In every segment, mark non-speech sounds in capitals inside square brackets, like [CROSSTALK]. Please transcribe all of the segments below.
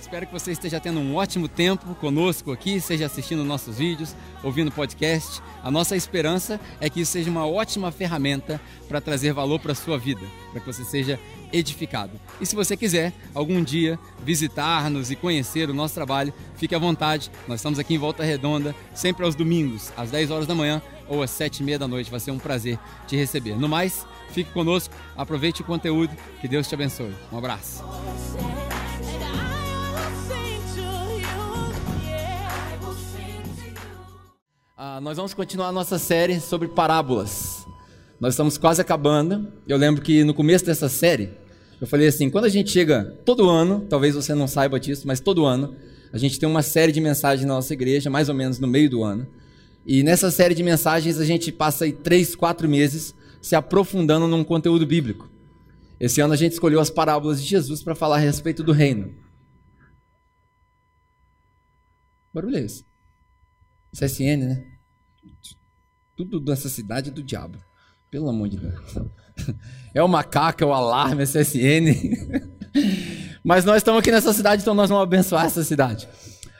Espero que você esteja tendo um ótimo tempo conosco aqui, seja assistindo nossos vídeos, ouvindo podcast. A nossa esperança é que isso seja uma ótima ferramenta para trazer valor para a sua vida, para que você seja edificado. E se você quiser algum dia visitar-nos e conhecer o nosso trabalho, fique à vontade. Nós estamos aqui em Volta Redonda, sempre aos domingos, às 10 horas da manhã ou às 7 e meia da noite. Vai ser um prazer te receber. No mais, fique conosco, aproveite o conteúdo, que Deus te abençoe. Um abraço. Nós vamos continuar a nossa série sobre parábolas. Nós estamos quase acabando. Eu lembro que no começo dessa série, eu falei assim: quando a gente chega todo ano, talvez você não saiba disso, mas todo ano, a gente tem uma série de mensagens na nossa igreja, mais ou menos no meio do ano. E nessa série de mensagens, a gente passa aí três, quatro meses se aprofundando num conteúdo bíblico. Esse ano a gente escolheu as parábolas de Jesus para falar a respeito do reino. Barulho é esse? CSN, né? Tudo dessa cidade é do diabo. Pelo amor de Deus. [LAUGHS] É o macaco, é o alarme, é CSN. [LAUGHS] Mas nós estamos aqui nessa cidade, então nós vamos abençoar essa cidade.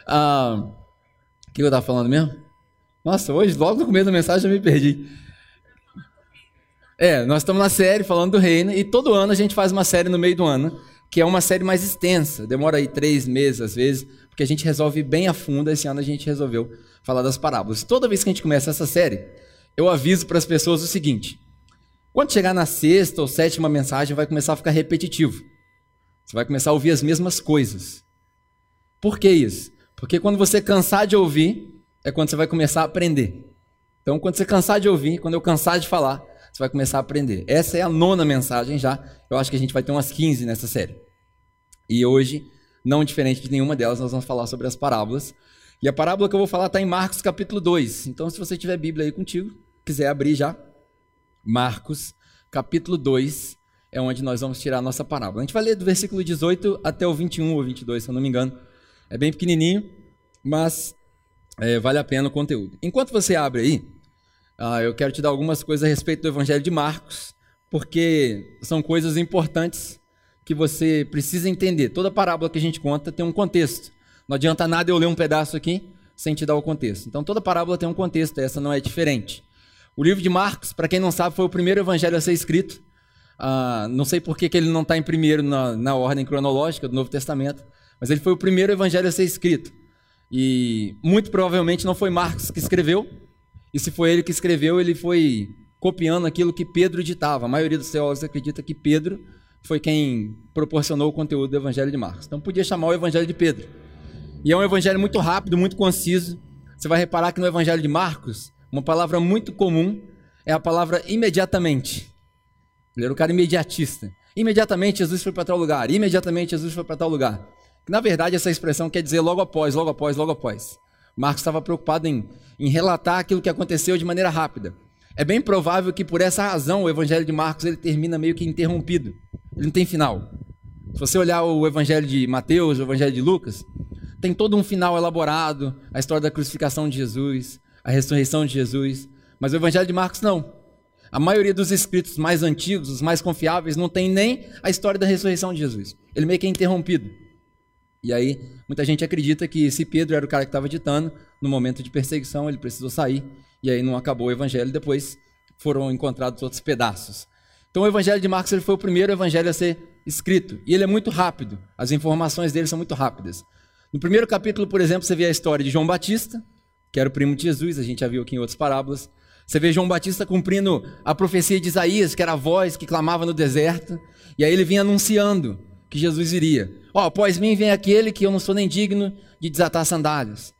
Ah, o que eu estava falando mesmo? Nossa, hoje, logo no começo da mensagem, eu me perdi. É, nós estamos na série falando do reino, e todo ano a gente faz uma série no meio do ano, que é uma série mais extensa. Demora aí três meses, às vezes, porque a gente resolve bem a fundo. Esse ano a gente resolveu falar das parábolas. Toda vez que a gente começa essa série, eu aviso para as pessoas o seguinte: quando chegar na sexta ou sétima mensagem, vai começar a ficar repetitivo. Você vai começar a ouvir as mesmas coisas. Por que isso? Porque quando você cansar de ouvir, é quando você vai começar a aprender. Então, quando você cansar de ouvir, quando eu cansar de falar, você vai começar a aprender. Essa é a nona mensagem já. Eu acho que a gente vai ter umas 15 nessa série. E hoje, não diferente de nenhuma delas, nós vamos falar sobre as parábolas. E a parábola que eu vou falar está em Marcos capítulo 2. Então, se você tiver Bíblia aí contigo, quiser abrir já, Marcos capítulo 2 é onde nós vamos tirar a nossa parábola. A gente vai ler do versículo 18 até o 21 ou 22, se eu não me engano. É bem pequenininho, mas é, vale a pena o conteúdo. Enquanto você abre aí, ah, eu quero te dar algumas coisas a respeito do Evangelho de Marcos, porque são coisas importantes que você precisa entender. Toda parábola que a gente conta tem um contexto. Não adianta nada eu ler um pedaço aqui sem te dar o contexto. Então toda parábola tem um contexto, essa não é diferente. O livro de Marcos, para quem não sabe, foi o primeiro evangelho a ser escrito. Ah, não sei por que, que ele não está em primeiro na, na ordem cronológica do Novo Testamento, mas ele foi o primeiro evangelho a ser escrito. E muito provavelmente não foi Marcos que escreveu, e se foi ele que escreveu, ele foi copiando aquilo que Pedro ditava. A maioria dos teólogos acredita que Pedro foi quem proporcionou o conteúdo do evangelho de Marcos. Então podia chamar o evangelho de Pedro. E é um evangelho muito rápido, muito conciso. Você vai reparar que no evangelho de Marcos, uma palavra muito comum é a palavra imediatamente. Ele era o cara imediatista. Imediatamente Jesus foi para tal lugar. Imediatamente Jesus foi para tal lugar. Na verdade, essa expressão quer dizer logo após, logo após, logo após. Marcos estava preocupado em, em relatar aquilo que aconteceu de maneira rápida. É bem provável que por essa razão o evangelho de Marcos ele termina meio que interrompido. Ele não tem final. Se você olhar o evangelho de Mateus, o evangelho de Lucas, tem todo um final elaborado, a história da crucificação de Jesus, a ressurreição de Jesus. Mas o Evangelho de Marcos não. A maioria dos escritos mais antigos, os mais confiáveis, não tem nem a história da ressurreição de Jesus. Ele meio que é interrompido. E aí, muita gente acredita que se Pedro era o cara que estava ditando, no momento de perseguição, ele precisou sair, e aí não acabou o evangelho, depois foram encontrados outros pedaços. Então, o evangelho de Marcos ele foi o primeiro evangelho a ser escrito, e ele é muito rápido, as informações dele são muito rápidas. No primeiro capítulo, por exemplo, você vê a história de João Batista, que era o primo de Jesus, a gente já viu aqui em outras parábolas. Você vê João Batista cumprindo a profecia de Isaías, que era a voz que clamava no deserto, e aí ele vinha anunciando que Jesus iria. Ó, oh, após mim vem aquele que eu não sou nem digno de desatar sandálias.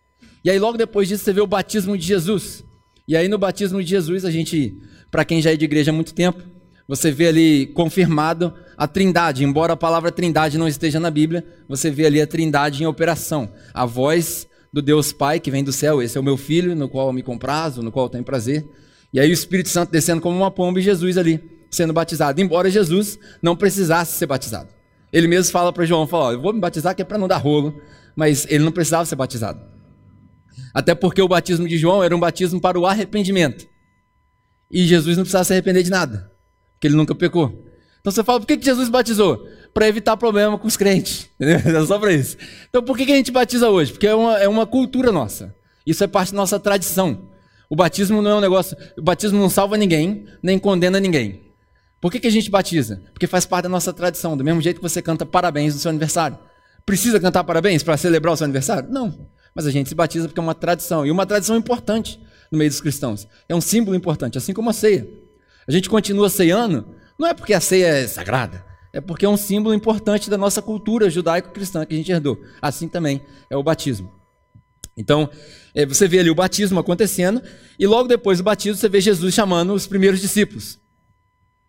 E aí logo depois disso você vê o batismo de Jesus. E aí no batismo de Jesus, a gente, para quem já é de igreja há muito tempo, você vê ali confirmado a trindade. Embora a palavra trindade não esteja na Bíblia, você vê ali a trindade em operação. A voz do Deus Pai que vem do céu, esse é o meu filho, no qual eu me comprazo, no qual eu tenho prazer. E aí o Espírito Santo descendo como uma pomba e Jesus ali sendo batizado. Embora Jesus não precisasse ser batizado. Ele mesmo fala para João, fala, eu vou me batizar que é para não dar rolo, mas ele não precisava ser batizado. Até porque o batismo de João era um batismo para o arrependimento. E Jesus não precisava se arrepender de nada porque ele nunca pecou. Então você fala, por que Jesus batizou? Para evitar problema com os crentes. [LAUGHS] Entendeu? É só para isso. Então por que, que a gente batiza hoje? Porque é uma, é uma cultura nossa. Isso é parte da nossa tradição. O batismo não é um negócio. O batismo não salva ninguém, nem condena ninguém. Por que, que a gente batiza? Porque faz parte da nossa tradição. Do mesmo jeito que você canta parabéns no seu aniversário. Precisa cantar parabéns para celebrar o seu aniversário? Não. Mas a gente se batiza porque é uma tradição. E uma tradição importante no meio dos cristãos. É um símbolo importante, assim como a ceia. A gente continua ceando, não é porque a ceia é sagrada, é porque é um símbolo importante da nossa cultura judaico-cristã que a gente herdou. Assim também é o batismo. Então, é, você vê ali o batismo acontecendo, e logo depois do batismo você vê Jesus chamando os primeiros discípulos.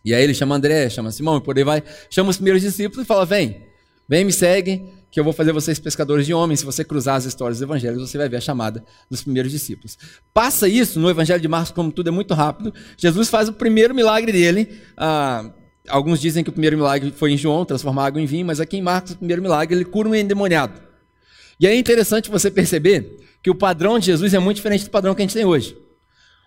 E aí ele chama André, chama Simão, e por aí vai, chama os primeiros discípulos e fala: Vem, vem, me segue, que eu vou fazer vocês pescadores de homens. Se você cruzar as histórias dos evangelhos, você vai ver a chamada dos primeiros discípulos. Passa isso no evangelho de Marcos, como tudo é muito rápido. Jesus faz o primeiro milagre dele. Ah, alguns dizem que o primeiro milagre foi em João, transformar água em vinho, mas aqui em Marcos, o primeiro milagre, ele cura um endemoniado. E é interessante você perceber que o padrão de Jesus é muito diferente do padrão que a gente tem hoje.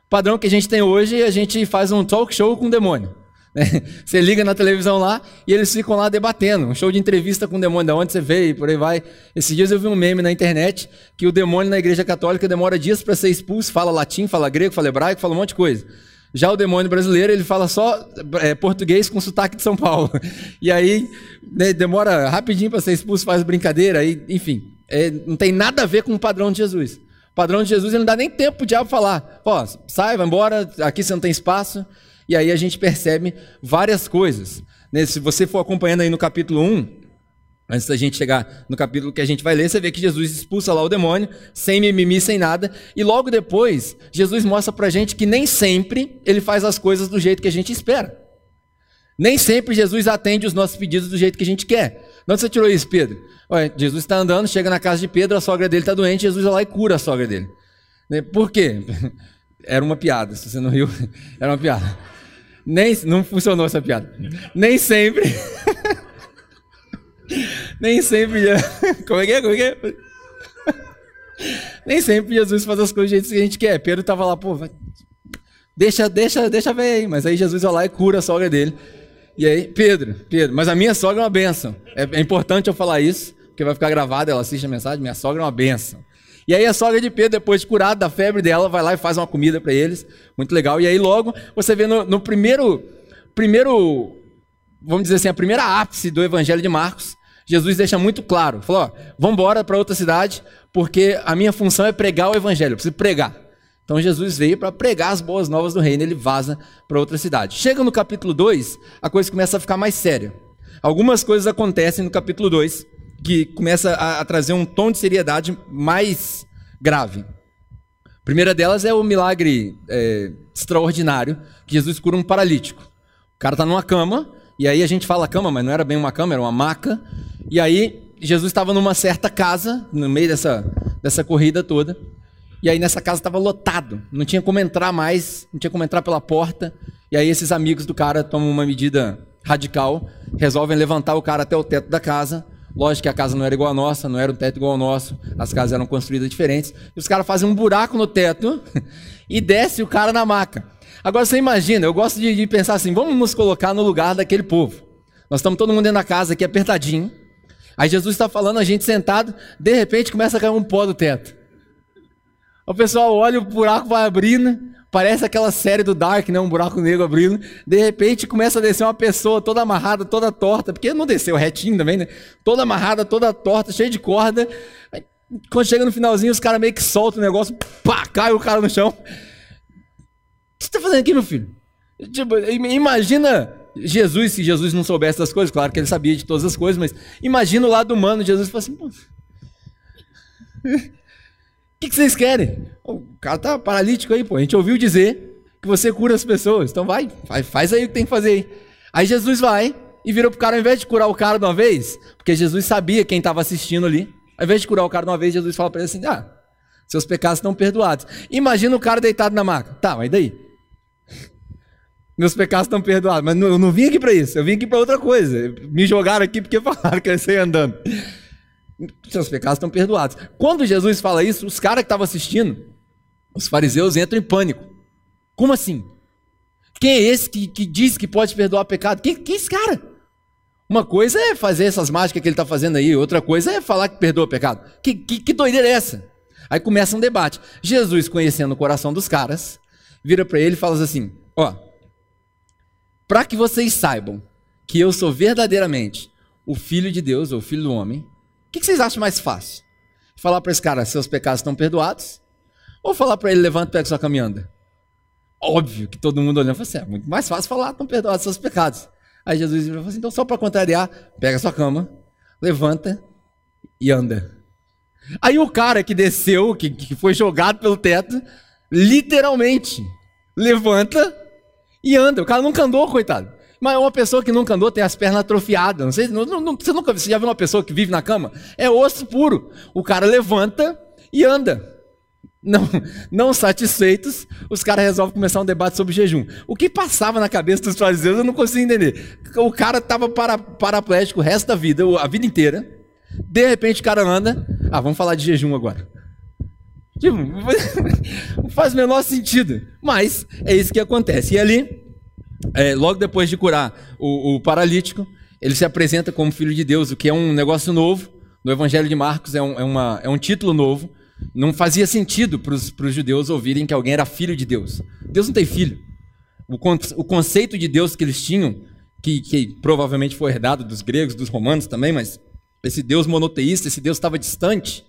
O padrão que a gente tem hoje, a gente faz um talk show com o demônio. [LAUGHS] Você liga na televisão lá e eles ficam lá debatendo. Um show de entrevista com o demônio, de onde você veio, e por aí vai. Esses dias eu vi um meme na internet que o demônio na igreja católica demora dias para ser expulso, fala latim, fala grego, fala hebraico, fala um monte de coisa. Já o demônio brasileiro, ele fala só é, português com sotaque de São Paulo. [LAUGHS] E aí né, demora rapidinho para ser expulso, faz brincadeira, aí, enfim. É, não tem nada a ver com o padrão de Jesus. O padrão de Jesus ele não dá nem tempo para o diabo falar. Ó, sai, vai embora, aqui você não tem espaço. E aí a gente percebe várias coisas. Né? Se você for acompanhando aí no capítulo 1, antes da gente chegar no capítulo que a gente vai ler, você vê que Jesus expulsa lá o demônio, sem mimimi, sem nada. E logo depois, Jesus mostra pra gente que nem sempre ele faz as coisas do jeito que a gente espera. Nem sempre Jesus atende os nossos pedidos do jeito que a gente quer. Onde você tirou isso, Pedro? Olha, Jesus está andando, chega na casa de Pedro, a sogra dele está doente, Jesus vai lá e cura a sogra dele. Né? Por quê? [LAUGHS] Era uma piada, se você não riu, [LAUGHS] era uma piada. Nem, não funcionou essa piada. Nem sempre. [LAUGHS] Nem sempre. [LAUGHS] Como é que é? Como é que é? [LAUGHS] Nem sempre Jesus faz as coisas do jeito que a gente quer. Pedro estava lá, pô, vai... deixa, deixa, deixa ver aí. Mas aí Jesus vai lá e cura a sogra dele. E aí, Pedro, Pedro, mas a minha sogra é uma benção. É, é importante eu falar isso, porque vai ficar gravado, ela assiste a mensagem, minha sogra é uma benção. E aí a sogra de Pedro, depois de curada da febre dela, vai lá e faz uma comida para eles. Muito legal. E aí logo você vê no, no, primeiro, primeiro, vamos dizer assim, a primeira ápice do Evangelho de Marcos, Jesus deixa muito claro. Falou, ó, vamos embora para outra cidade, porque a minha função é pregar o Evangelho, eu preciso pregar. Então Jesus veio para pregar as boas novas do reino, ele vaza para outra cidade. Chega no capítulo 2, a coisa começa a ficar mais séria. Algumas coisas acontecem no capítulo 2 que começa a, a trazer um tom de seriedade mais grave. A primeira delas é o milagre é, extraordinário que Jesus cura um paralítico. O cara está numa cama, e aí a gente fala cama, mas não era bem uma cama, era uma maca. E aí Jesus estava numa certa casa, no meio dessa, dessa corrida toda. E aí nessa casa estava lotado, não tinha como entrar mais, não tinha como entrar pela porta. E aí esses amigos do cara tomam uma medida radical, resolvem levantar o cara até o teto da casa, Lógico que a casa não era igual a nossa, não era um teto igual ao nosso, as casas eram construídas diferentes. E os caras fazem um buraco no teto [LAUGHS] e desce o cara na maca. Agora você imagina, eu gosto de, de, pensar assim: vamos nos colocar no lugar daquele povo. Nós estamos todo mundo dentro da casa aqui apertadinho. Aí Jesus está falando, a gente sentado, de repente começa a cair um pó do teto. O pessoal olha, o buraco vai abrindo, Parece aquela série do Dark, né? Um buraco negro abrindo. De repente começa a descer uma pessoa toda amarrada, toda torta, porque não desceu retinho também, né? Toda amarrada, toda torta, cheia de corda. Quando chega no finalzinho, os caras meio que soltam o negócio, pá, cai o cara no chão. O que você tá fazendo aqui, meu filho? Tipo, imagina Jesus, se Jesus não soubesse das coisas, claro que ele sabia de todas as coisas, mas imagina o lado humano Jesus fala assim, que, que vocês querem? O cara tá paralítico aí, pô. A gente ouviu dizer que você cura as pessoas. Então vai, faz aí o que tem que fazer aí. Aí Jesus vai e virou pro cara, ao invés de curar o cara de uma vez, porque Jesus sabia quem estava assistindo ali, ao invés de curar o cara de uma vez, Jesus fala para ele assim: ah, seus pecados estão perdoados. Imagina o cara deitado na maca. Tá, mas daí? [LAUGHS] Meus pecados estão perdoados. Mas eu não vim aqui para isso, eu vim aqui para outra coisa. Me jogaram aqui porque [LAUGHS] falaram que eu ia andando. Seus pecados estão perdoados. Quando Jesus fala isso, os caras que estavam assistindo, os fariseus entram em pânico. Como assim? Quem é esse que, que diz que pode perdoar pecado? Quem, quem é esse cara? Uma coisa é fazer essas mágicas que ele está fazendo aí, outra coisa é falar que perdoa pecado. Que, que, que doideira é essa? Aí começa um debate. Jesus, conhecendo o coração dos caras, vira para ele e fala assim: Ó, para que vocês saibam que eu sou verdadeiramente o Filho de Deus, ou o Filho do Homem, que, que vocês acham mais fácil? Falar para esse cara, seus pecados estão perdoados? Ou falar para ele, levanta pega sua caminhanda? Óbvio que todo mundo olhando e assim, é muito mais fácil falar, estão perdoados seus pecados. Aí Jesus falou assim, então só para contrariar, pega sua cama, levanta e anda. Aí o cara que desceu, que, que foi jogado pelo teto, literalmente levanta e anda. O cara nunca andou, coitado. Mas uma pessoa que nunca andou tem as pernas atrofiadas. Não sei, não, não, você nunca você já viu uma pessoa que vive na cama? É osso puro. O cara levanta e anda. Não, [LAUGHS] não satisfeitos, os caras resolvem começar um debate sobre jejum. O que passava na cabeça dos fariseus eu não consigo entender. O cara estava para, paraplégico o resto da vida, a vida inteira. De repente o cara anda. Ah, vamos falar de jejum agora. Tipo, [LAUGHS] não faz o menor sentido. Mas é isso que acontece. E ali, é, logo depois de curar o, o, paralítico, ele se apresenta como filho de Deus, o que é um negócio novo. No Evangelho de Marcos é um, é uma, é um título novo. Não fazia sentido para os judeus ouvirem que alguém era filho de Deus. Deus não tem filho. O, o conceito de Deus que eles tinham, que, que provavelmente foi herdado dos gregos, dos romanos também, mas esse Deus monoteísta, esse Deus estava distante.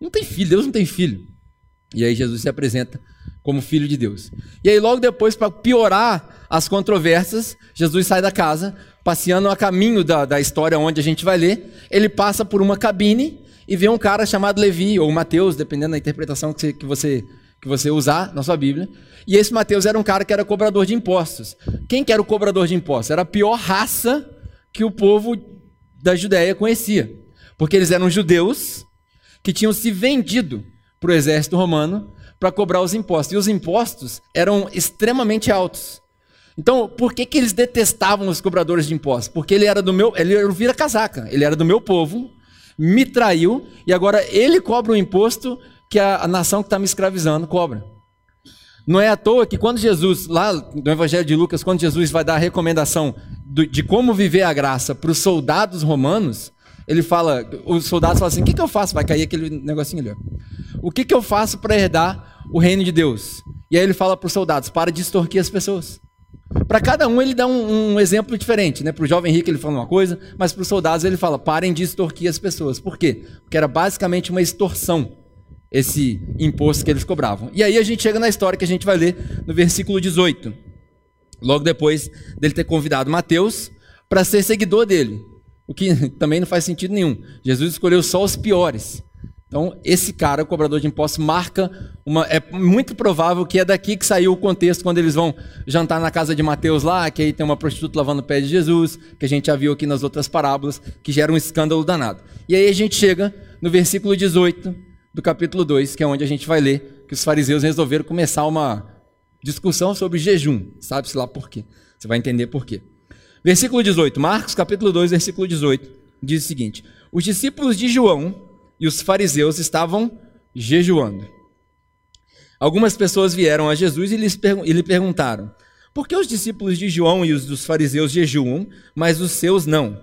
Não tem filho, Deus não tem filho. E aí Jesus se apresenta como filho de Deus. E aí logo depois, para piorar as controvérsias, Jesus sai da casa, passeando a caminho da, da história onde a gente vai ler, ele passa por uma cabine e vê um cara chamado Levi, ou Mateus, dependendo da interpretação que você, que você, que você usar na sua Bíblia. E esse Mateus era um cara que era cobrador de impostos. Quem que era o cobrador de impostos? Era a pior raça que o povo da Judéia conhecia. Porque eles eram judeus que tinham se vendido para o exército romano para cobrar os impostos. E os impostos eram extremamente altos. Então, por que, que eles detestavam os cobradores de impostos? Porque ele era do meu, ele era o vira-casaca, ele era do meu povo, me traiu e agora ele cobra o imposto que a, a nação que está me escravizando cobra. Não é à toa que quando Jesus, lá no Evangelho de Lucas, quando Jesus vai dar a recomendação do, de como viver a graça para os soldados romanos, ele fala, os soldados falam assim: o que, que eu faço? Vai cair aquele negocinho ali. O que, que eu faço para herdar o reino de Deus? E aí ele fala para os soldados: para de extorquir as pessoas. Para cada um ele dá um, um, exemplo diferente, né? Para o jovem rico ele fala uma coisa, mas para os soldados ele fala: parem de extorquir as pessoas. Por quê? Porque era basicamente uma extorsão esse imposto que eles cobravam. E aí a gente chega na história que a gente vai ler no versículo 18. Logo depois dele ter convidado Mateus para ser seguidor dele. O que [LAUGHS] também não faz sentido nenhum. Jesus escolheu só os piores. Então, esse cara, o cobrador de impostos, marca uma. É muito provável que é daqui que saiu o contexto quando eles vão jantar na casa de Mateus lá, que aí tem uma prostituta lavando o pé de Jesus, que a gente já viu aqui nas outras parábolas, que gera um escândalo danado. E aí a gente chega no versículo 18 do capítulo 2, que é onde a gente vai ler que os fariseus resolveram começar uma discussão sobre jejum. Sabe-se lá por quê. Você vai entender por quê. Versículo 18, Marcos capítulo 2, versículo 18, diz o seguinte: Os discípulos de João e os fariseus estavam jejuando. Algumas pessoas vieram a Jesus e, lhe perguntaram: Por que os discípulos de João e os dos fariseus jejuam, mas os seus não?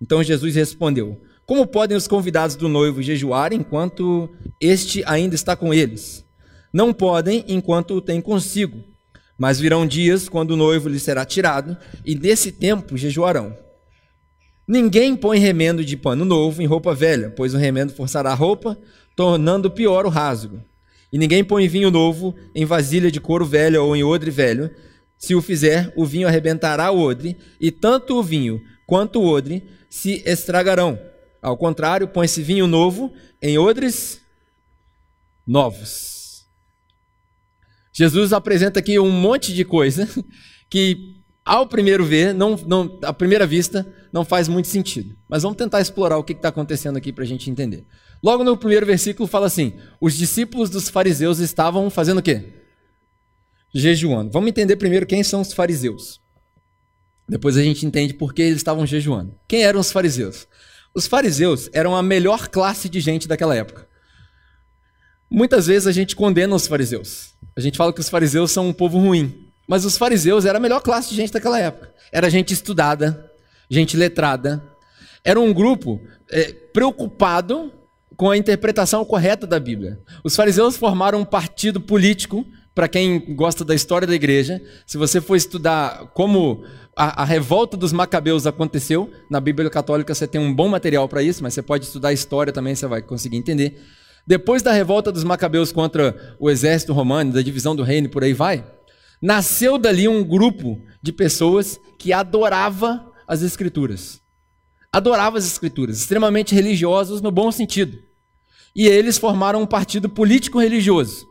Então Jesus respondeu: Como podem os convidados do noivo jejuar enquanto este ainda está com eles? Não podem enquanto o tem consigo. Mas virão dias quando o noivo lhe será tirado, e nesse tempo jejuarão. Ninguém põe remendo de pano novo em roupa velha, pois o remendo forçará a roupa, tornando pior o rasgo. E ninguém põe vinho novo em vasilha de couro velha ou em odre velho. Se o fizer, o vinho arrebentará o odre, e tanto o vinho quanto o odre se estragarão. Ao contrário, põe-se vinho novo em odres novos. Jesus apresenta aqui um monte de coisa que ao primeiro ver, não, não, à primeira vista, não faz muito sentido. Mas vamos tentar explorar o que está acontecendo aqui para a gente entender. Logo no primeiro versículo fala assim: os discípulos dos fariseus estavam fazendo o quê? Jejuando. Vamos entender primeiro quem são os fariseus. Depois a gente entende por que eles estavam jejuando. Quem eram os fariseus? Os fariseus eram a melhor classe de gente daquela época. Muitas vezes a gente condena os fariseus. A gente fala que os fariseus são um povo ruim. Mas os fariseus era a melhor classe de gente daquela época. Era gente estudada, gente letrada. Era um grupo é, preocupado com a interpretação correta da Bíblia. Os fariseus formaram um partido político, para quem gosta da história da igreja. Se você for estudar como a, a, revolta dos macabeus aconteceu, na Bíblia Católica você tem um bom material para isso, mas você pode estudar a história também, você vai conseguir entender. Depois da revolta dos macabeus contra o exército romano, da divisão do reino por aí vai, nasceu dali um grupo de pessoas que adorava as escrituras. Adorava as escrituras, extremamente religiosos no bom sentido. E eles formaram um partido político-religioso.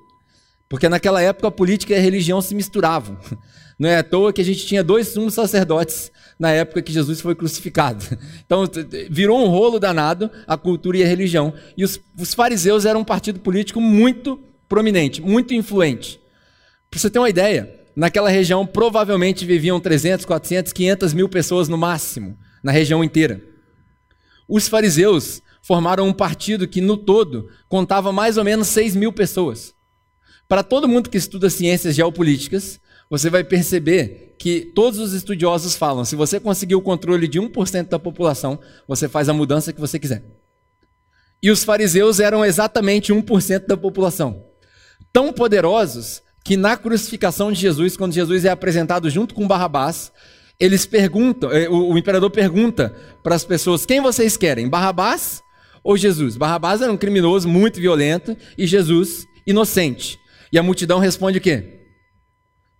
Porque naquela época a política e a religião se misturavam. [LAUGHS] Não é à toa que a gente tinha dois sumos sacerdotes na época que Jesus foi crucificado. [LAUGHS] Então virou um rolo danado a cultura e a religião. E os, os fariseus eram um partido político muito prominente, muito influente. Para você ter uma ideia, naquela região provavelmente viviam 300, 400, 500 mil pessoas no máximo, na região inteira. Os fariseus formaram um partido que no todo contava mais ou menos 6 mil pessoas. Para todo mundo que estuda ciências geopolíticas, você vai perceber que todos os estudiosos falam: se você conseguir o controle de 1% da população, você faz a mudança que você quiser. E os fariseus eram exatamente 1% da população. Tão poderosos que na crucificação de Jesus, quando Jesus é apresentado junto com Barrabás, eles perguntam, eh, o imperador pergunta para as pessoas: quem vocês querem, Barrabás ou Jesus? Barrabás era um criminoso muito violento e Jesus inocente. E a multidão responde o quê?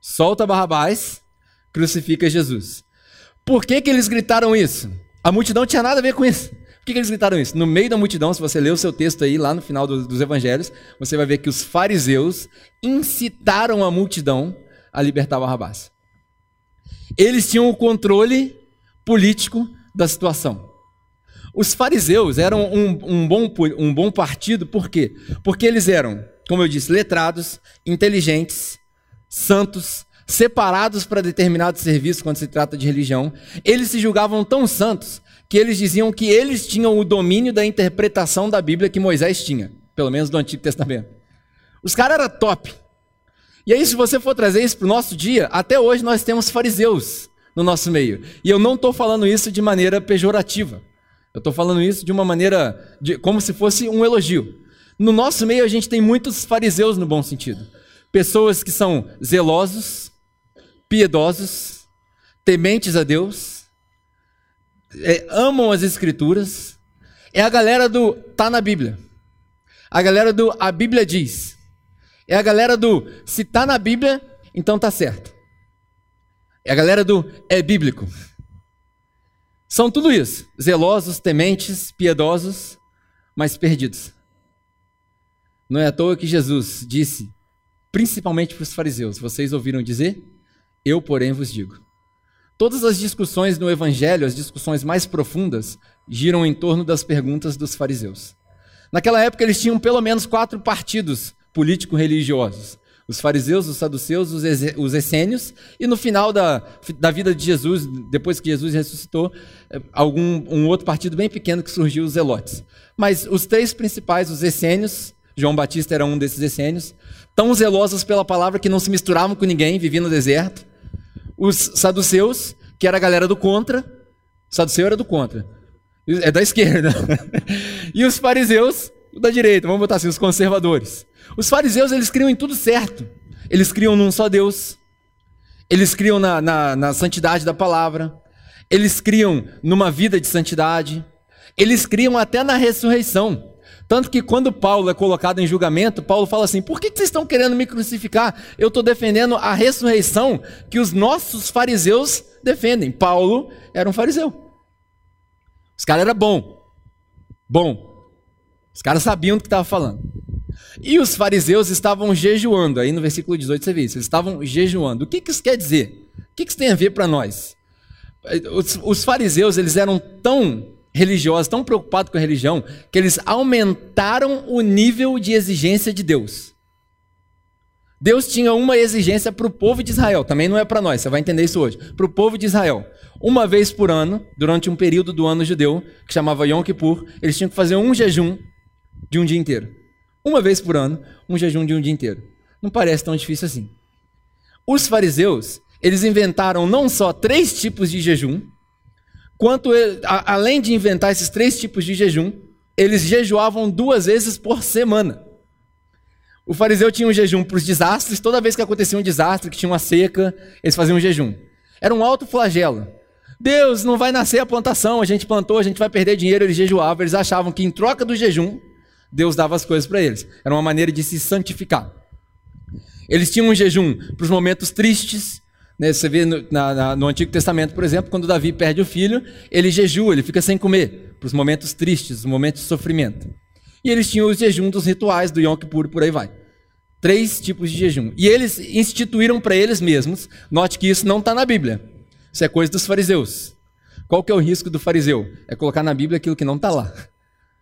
solta Barrabás, crucifica Jesus. Por que, que eles gritaram isso? A multidão tinha nada a ver com isso. Por que, que eles gritaram isso? No meio da multidão, se você ler o seu texto aí, lá no final do, dos evangelhos, você vai ver que os fariseus incitaram a multidão a libertar Barrabás. Eles tinham o controle político da situação. Os fariseus eram um, um, bom, um bom partido, por quê? Porque eles eram, como eu disse, letrados, inteligentes, santos, separados para determinado serviço quando se trata de religião. Eles se julgavam tão santos que eles diziam que eles tinham o domínio da interpretação da Bíblia que Moisés tinha, pelo menos do Antigo Testamento. Os caras eram top. E aí, se você for trazer isso para o nosso dia, até hoje nós temos fariseus no nosso meio. E eu não estou falando isso de maneira pejorativa. Eu estou falando isso de uma maneira, de, como se fosse um elogio. No nosso meio, a gente tem muitos fariseus no bom sentido. Pessoas que são zelosos, piedosos, tementes a Deus, é, amam as Escrituras. É a galera do tá na Bíblia. A galera do a Bíblia diz. É a galera do se tá na Bíblia, então tá certo. É a galera do é bíblico. São tudo isso: zelosos, tementes, piedosos, mas perdidos. Não é à toa que Jesus disse principalmente para os fariseus. Vocês ouviram dizer? Eu, porém, vos digo. Todas as discussões no Evangelho, as discussões mais profundas, giram em torno das perguntas dos fariseus. Naquela época, eles tinham pelo menos quatro partidos político-religiosos: os fariseus, os saduceus, os essênios, e no final da, da vida de Jesus, depois que Jesus ressuscitou, eh, algum, um outro partido bem pequeno que surgiu, os zelotes. Mas os três principais, os essênios, João Batista era um desses essênios, tão zelosos pela palavra que não se misturavam com ninguém, viviam no deserto. Os saduceus, que era a galera do contra, saduceu era do contra, é da esquerda. [LAUGHS] e os fariseus, da direita, vamos botar assim, os conservadores. Os fariseus, eles criam em tudo certo. Eles criam num só Deus. Eles criam na, na, na santidade da palavra. Eles criam numa vida de santidade. Eles criam até na ressurreição. Tanto que quando Paulo é colocado em julgamento, Paulo fala assim: por que vocês estão querendo me crucificar? Eu estou defendendo a ressurreição que os nossos fariseus defendem. Paulo era um fariseu. Os caras eram bom. Bom. Os caras sabiam do que estava falando. E os fariseus estavam jejuando. Aí no versículo 18 você vê isso. Eles estavam jejuando. O que, que isso quer dizer? O que, que isso tem a ver para nós? Os, os fariseus eles eram tão religiosos, tão preocupados com a religião, que eles aumentaram o nível de exigência de Deus. Deus tinha uma exigência para o povo de Israel, também não é para nós, você vai entender isso hoje. Para o povo de Israel, uma vez por ano, durante um período do ano judeu, que chamava Yom Kippur, eles tinham que fazer um jejum de um dia inteiro. Uma vez por ano, um jejum de um dia inteiro. Não parece tão difícil assim. Os fariseus, eles inventaram não só três tipos de jejum, quanto ele, a, além de inventar esses três tipos de jejum, eles jejuavam duas vezes por semana. O fariseu tinha um jejum para os desastres, toda vez que acontecia um desastre, que tinha uma seca, eles faziam um jejum. Era um alto flagelo. Deus, não vai nascer a plantação, a gente plantou, a gente vai perder dinheiro, eles jejuavam, eles achavam que em troca do jejum, Deus dava as coisas para eles. Era uma maneira de se santificar. Eles tinham um jejum para os momentos tristes. Né? Você vê no, na, no, Antigo Testamento, por exemplo, quando Davi perde o filho, ele jejua, ele fica sem comer, para os momentos tristes, os momentos de sofrimento. E eles tinham os jejum dos rituais do Yom Kippur, por aí vai. Três tipos de jejum. E eles instituíram para eles mesmos, note que isso não está na Bíblia. Isso é coisa dos fariseus. Qual que é o risco do fariseu? É colocar na Bíblia aquilo que não está lá.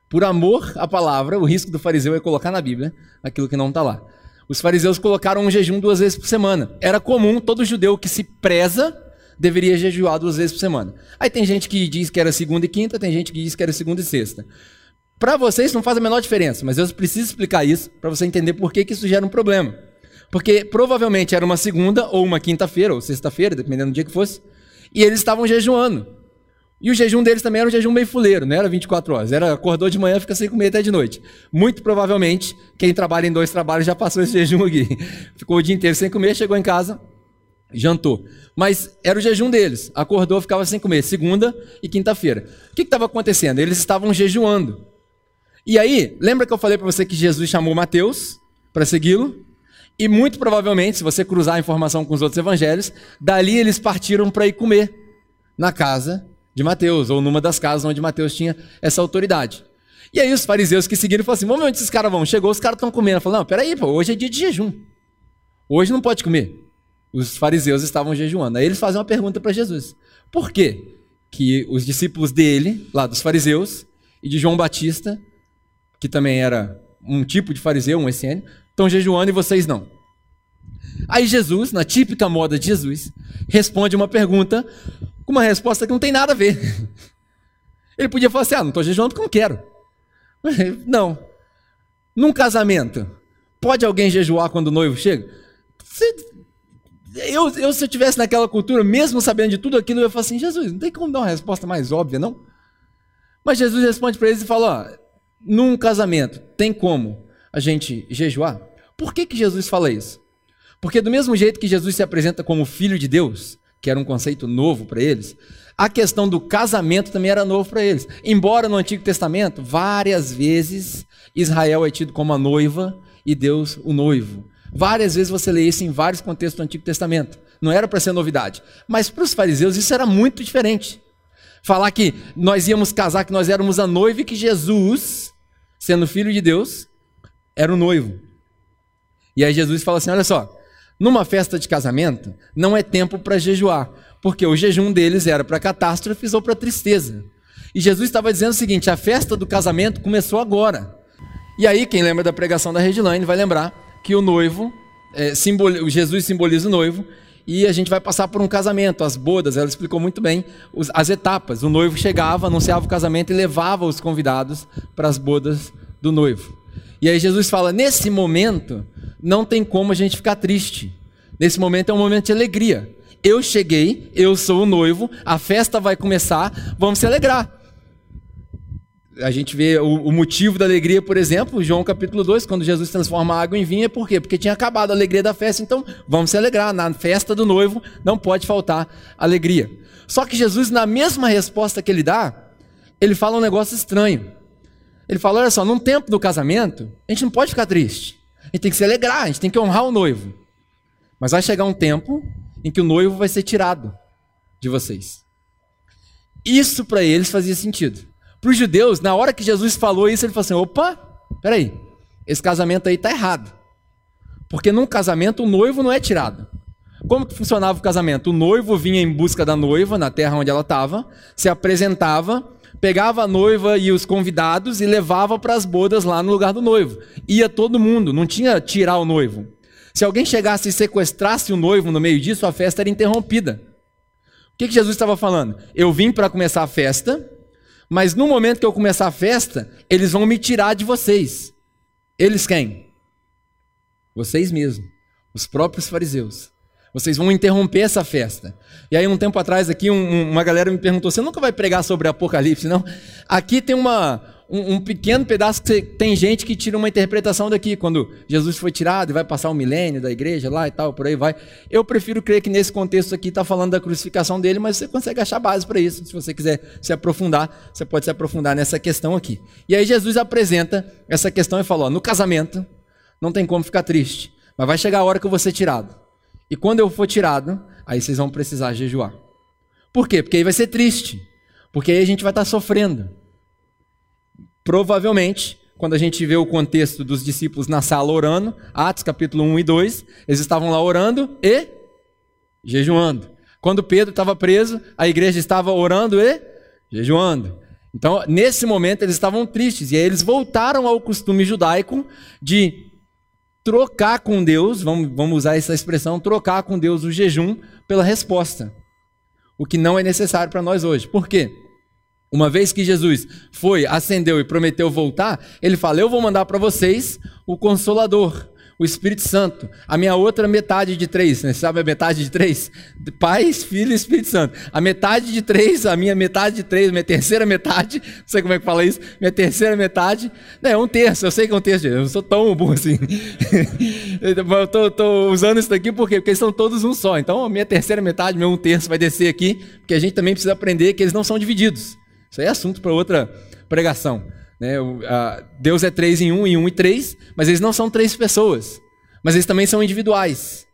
Por amor à palavra, o risco do fariseu é colocar na Bíblia aquilo que não está lá. Os fariseus colocaram um jejum duas vezes por semana. Era comum, todo judeu que se preza deveria jejuar duas vezes por semana. Aí tem gente que diz que era segunda e quinta, tem gente que diz que era segunda e sexta. Para vocês não faz a menor diferença, mas eu preciso explicar isso para você entender por que, que isso gera um problema. Porque provavelmente era uma segunda ou uma quinta-feira ou sexta-feira, dependendo do dia que fosse, e eles estavam jejuando. E o jejum deles também era um jejum meio fuleiro, não era 24 horas. Era acordou de manhã, fica sem comer até de noite. Muito provavelmente, quem trabalha em dois trabalhos já passou esse [LAUGHS] jejum aqui. Ficou o dia inteiro sem comer, chegou em casa, jantou. Mas era o jejum deles. Acordou, ficava sem comer, segunda e quinta-feira. O que estava acontecendo? Eles estavam jejuando. E aí, lembra que eu falei para você que Jesus chamou Mateus para segui-lo? E muito provavelmente, se você cruzar a informação com os outros evangelhos, dali eles partiram para ir comer na casa de Mateus, ou numa das casas onde Mateus tinha essa autoridade. E aí os fariseus que seguiram falaram assim: vamos ver onde esses caras vão. Chegou, os caras estão comendo. Falou: não, peraí, pô, hoje é dia de jejum. Hoje não pode comer. Os fariseus estavam jejuando. Aí eles fazem uma pergunta para Jesus: por quê que os discípulos dele, lá dos fariseus, e de João Batista, que também era um tipo de fariseu, um essênio, estão jejuando e vocês não? Aí Jesus, na típica moda de Jesus, responde uma pergunta com uma resposta que não tem nada a ver. [LAUGHS] Ele podia falar assim: ah, não estou jejuando porque não quero. [LAUGHS] Não. Num casamento, pode alguém jejuar quando o noivo chega? Eu, eu, se eu tivesse naquela cultura, mesmo sabendo de tudo aquilo, eu ia falar assim: Jesus, não tem como dar uma resposta mais óbvia, não? Mas Jesus responde para eles e fala: ó, num casamento, tem como a gente jejuar? Por que, que Jesus fala isso? Porque do mesmo jeito que Jesus se apresenta como filho de Deus, que era um conceito novo para eles, a questão do casamento também era novo para eles. Embora no Antigo Testamento, várias vezes Israel é tido como a noiva e Deus o noivo. Várias vezes você lê isso em vários contextos do Antigo Testamento. Não era para ser novidade. Mas para os fariseus isso era muito diferente. Falar que nós íamos casar, que nós éramos a noiva e que Jesus, sendo filho de Deus, era o noivo. E aí Jesus fala assim: olha só, numa festa de casamento, não é tempo para jejuar, porque o jejum deles era para catástrofes ou para tristeza. E Jesus estava dizendo o seguinte: a festa do casamento começou agora. E aí, quem lembra da pregação da Redline vai lembrar que o noivo, é, simbol... Jesus simboliza o noivo, e a gente vai passar por um casamento, as bodas, ela explicou muito bem as etapas. O noivo chegava, anunciava o casamento e levava os convidados para as bodas do noivo. E aí Jesus fala: nesse momento, não tem como a gente ficar triste. Nesse momento é um momento de alegria. Eu cheguei, eu sou o noivo, a festa vai começar, vamos se alegrar. A gente vê o, o, motivo da alegria, por exemplo, João capítulo 2, quando Jesus transforma a água em vinho, é por quê? Porque tinha acabado a alegria da festa, então vamos se alegrar. Na festa do noivo não pode faltar alegria. Só que Jesus, na mesma resposta que ele dá, ele fala um negócio estranho. Ele fala: olha só, num tempo do casamento, a gente não pode ficar triste. A gente tem que se alegrar, a gente tem que honrar o noivo. Mas vai chegar um tempo em que o noivo vai ser tirado de vocês. Isso para eles fazia sentido. Para os judeus, na hora que Jesus falou isso, ele falou assim: opa, peraí, esse casamento aí está errado. Porque num casamento o noivo não é tirado. Como que funcionava o casamento? O noivo vinha em busca da noiva na terra onde ela estava, se apresentava, pegava a noiva e os convidados e levava para as bodas lá no lugar do noivo. Ia todo mundo, não tinha tirar o noivo. Se alguém chegasse e sequestrasse o noivo no meio disso, a festa era interrompida. O que, que Jesus estava falando? Eu vim para começar a festa, mas no momento que eu começar a festa, eles vão me tirar de vocês. Eles quem? Vocês mesmos, os próprios fariseus. Vocês vão interromper essa festa. E aí, um tempo atrás, aqui, um, uma galera me perguntou: você nunca vai pregar sobre Apocalipse, não? Aqui tem uma, um, um, pequeno pedaço que tem gente que tira uma interpretação daqui, quando Jesus foi tirado e vai passar o um milênio da igreja lá e tal, por aí vai. Eu prefiro crer que nesse contexto aqui está falando da crucificação dele, mas você consegue achar base para isso. Se você quiser se aprofundar, você pode se aprofundar nessa questão aqui. E aí Jesus apresenta essa questão e fala: no casamento não tem como ficar triste, mas vai chegar a hora que eu vou ser tirado. E quando eu for tirado, aí vocês vão precisar jejuar. Por quê? Porque aí vai ser triste. Porque aí a gente vai estar sofrendo. Provavelmente, quando a gente vê o contexto dos discípulos na sala orando, Atos capítulo 1 e 2, eles estavam lá orando e jejuando. Quando Pedro estava preso, a igreja estava orando e jejuando. Então, nesse momento, eles estavam tristes. E aí eles voltaram ao costume judaico de trocar com Deus, vamos, vamos usar essa expressão, trocar com Deus o jejum pela resposta. O que não é necessário para nós hoje. Por quê? Uma vez que Jesus foi, ascendeu e prometeu voltar, ele fala: Eu vou mandar para vocês o Consolador, o Espírito Santo, a minha outra metade de três, né? sabe a metade de três? Pai, Filho e Espírito Santo. A metade de três, a minha metade de três, minha terceira metade, [LAUGHS] não sei como é que fala isso, minha terceira metade, né, é um terço, eu sei que é um terço, eu não sou tão burro assim. [LAUGHS] eu tô, usando isso daqui por quê? Porque eles são todos um só. Então, a minha terceira metade, meu um terço vai descer aqui, porque a gente também precisa aprender que eles não são divididos. Isso aí é assunto para outra pregação. Né? Deus é três em um, e um e três, mas eles não são três pessoas. Mas eles também são individuais.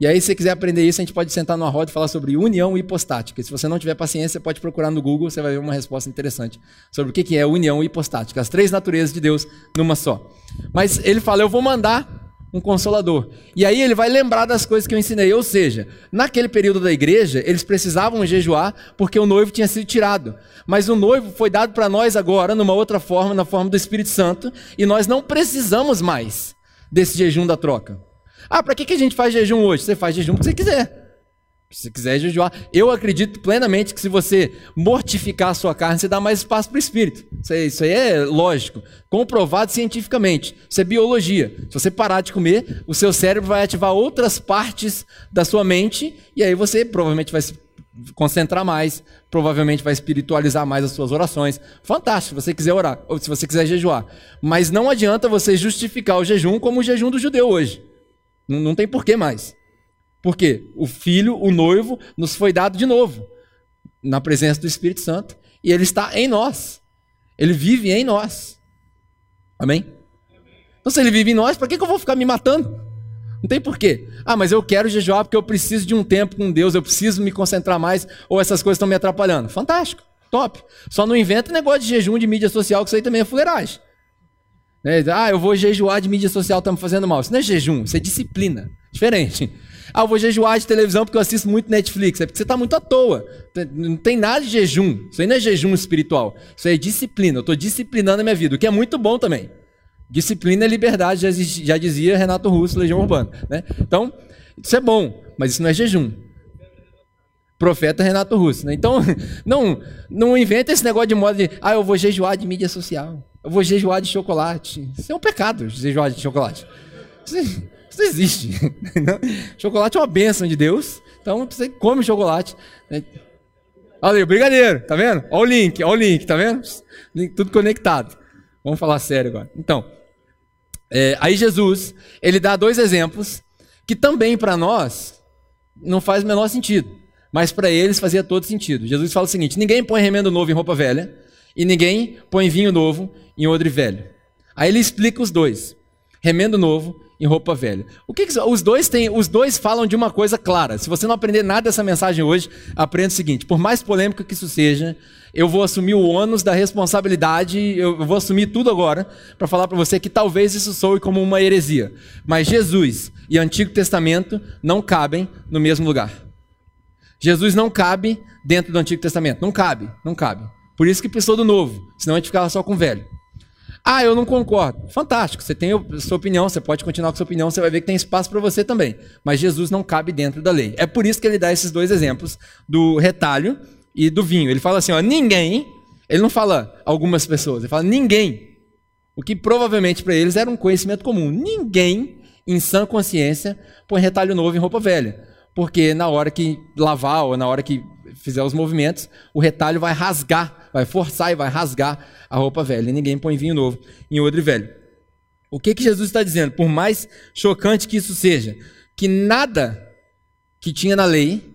E aí, se você quiser aprender isso, a gente pode sentar numa roda e falar sobre união hipostática. Se você não tiver paciência, pode procurar no Google, você vai ver uma resposta interessante sobre o que é união hipostática. As três naturezas de Deus numa só. Mas ele fala: Eu vou mandar um consolador. E aí ele vai lembrar das coisas que eu ensinei. Ou seja, naquele período da igreja, eles precisavam jejuar porque o noivo tinha sido tirado. Mas o noivo foi dado para nós agora, numa outra forma, na forma do Espírito Santo, e nós não precisamos mais desse jejum da troca. Ah, para que, que a gente faz jejum hoje? Você faz jejum porque você quiser. Se quiser jejuar, eu acredito plenamente que se você mortificar a sua carne, você dá mais espaço para o espírito. Isso aí, isso aí, é lógico, comprovado cientificamente. Isso é biologia. Se você parar de comer, o seu cérebro vai ativar outras partes da sua mente e aí você provavelmente vai se concentrar mais, provavelmente vai espiritualizar mais as suas orações. Fantástico, se você quiser orar, ou se você quiser jejuar. Mas não adianta você justificar o jejum como o jejum do judeu hoje. Não, não tem porquê mais. Porque o filho, o noivo, nos foi dado de novo, na presença do Espírito Santo, e ele está em nós. Ele vive em nós. Amém? Então, se ele vive em nós, para que, eu vou ficar me matando? Não tem porquê. Ah, mas eu quero jejuar porque eu preciso de um tempo com Deus, eu preciso me concentrar mais, ou essas coisas estão me atrapalhando. Fantástico, top. Só não inventa negócio de jejum de mídia social, que isso aí também é fuleiragem. Né? Ah, eu vou jejuar de mídia social, está me fazendo mal. Isso não é jejum, isso é disciplina. Diferente. Ah, eu vou jejuar de televisão porque eu assisto muito Netflix. É porque você está muito à toa. Não tem nada de jejum. Isso aí não é jejum espiritual. Isso aí é disciplina. Eu estou disciplinando a minha vida, o que é muito bom também. Disciplina é liberdade, já, dizia Renato Russo, Legião Urbana. Né? Então, isso é bom, mas isso não é jejum. Profeta Renato Russo. Né? Então, [LAUGHS] não, não inventa esse negócio de moda de, ah, eu vou jejuar de mídia social. Eu vou jejuar de chocolate. Isso é um pecado, jejuar de chocolate. Isso, isso existe. [LAUGHS] chocolate é uma bênção de Deus. Então você come chocolate. Né? Olha aí, brigadeiro, tá vendo? Olha o link, olha o link, tá vendo? Tudo conectado. Vamos falar sério agora. Então, é, aí Jesus, ele dá dois exemplos que também para nós não faz o menor sentido, mas para eles fazia todo sentido. Jesus fala o seguinte: ninguém põe remendo novo em roupa velha e ninguém põe vinho novo em odre velho. Aí ele explica os dois: remendo novo em roupa velha. O que, que, os dois têm? Os dois falam de uma coisa clara. Se você não aprender nada dessa mensagem hoje, aprenda o seguinte: por mais polêmico que isso seja, eu vou assumir o ônus da responsabilidade. Eu vou assumir tudo agora para falar para você que talvez isso soe como uma heresia. Mas Jesus e Antigo Testamento não cabem no mesmo lugar. Jesus não cabe dentro do Antigo Testamento. Não cabe, não cabe. Por isso que precisou do novo. Senão a gente ficava só com o velho. Ah, eu não concordo. Fantástico, você tem a sua opinião, você pode continuar com a sua opinião, você vai ver que tem espaço para você também. Mas Jesus não cabe dentro da lei. É por isso que ele dá esses dois exemplos do retalho e do vinho. Ele fala assim: ó, ninguém, ele não fala algumas pessoas, ele fala ninguém. O que provavelmente para eles era um conhecimento comum. Ninguém, em sã consciência, põe retalho novo em roupa velha. porque na hora que lavar ou na hora que fizer os movimentos, o retalho vai rasgar, vai forçar e vai rasgar a roupa velha. E ninguém põe vinho novo em odre velho. O que, que Jesus está dizendo? Por mais chocante que isso seja, que nada que tinha na lei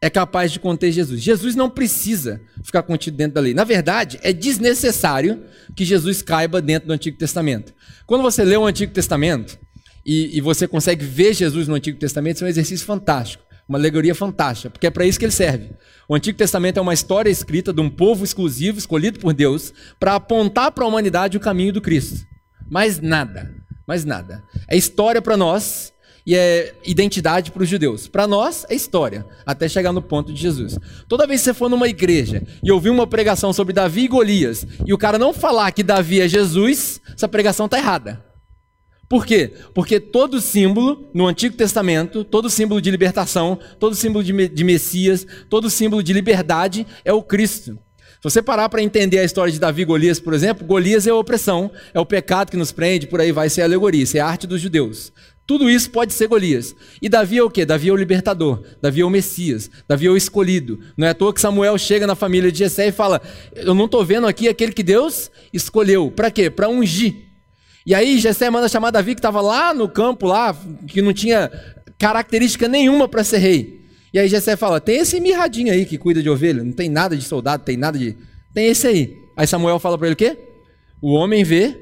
é capaz de conter Jesus. Jesus não precisa ficar contido dentro da lei. Na verdade, é desnecessário que Jesus caiba dentro do Antigo Testamento. Quando você lê o Antigo Testamento e, e você consegue ver Jesus no Antigo Testamento, isso é um exercício fantástico, uma alegoria fantástica, porque é para isso que ele serve. O Antigo Testamento é uma história escrita de um povo exclusivo, escolhido por Deus, para apontar para a humanidade o caminho do Cristo. Mais nada, mais nada. É história para nós e é identidade para os judeus. Para nós é história, até chegar no ponto de Jesus. Toda vez que você for numa igreja e ouvir uma pregação sobre Davi e Golias, e o cara não falar que Davi é Jesus, essa pregação está errada. Por quê? Porque todo símbolo no Antigo Testamento, todo símbolo de libertação, todo símbolo de, de Messias, todo símbolo de liberdade é o Cristo. Se você parar para entender a história de Davi e Golias, por exemplo, Golias é a opressão, é o pecado que nos prende, por aí vai ser a alegoria, isso é a arte dos judeus. Tudo isso pode ser Golias. E Davi é o quê? Davi é o libertador. Davi é o Messias. Davi é o escolhido. Não é à toa que Samuel chega na família de Jessé e fala: Eu não estou vendo aqui aquele que Deus escolheu. Para quê? Para ungir. E aí Jessé manda chamar Davi, que estava lá no campo, lá, que não tinha característica nenhuma para ser rei. E aí Jessé fala: Tem esse mirradinho aí que cuida de ovelha. Não tem nada de soldado, tem nada de. Tem esse aí. Aí Samuel fala para ele o quê? O homem vê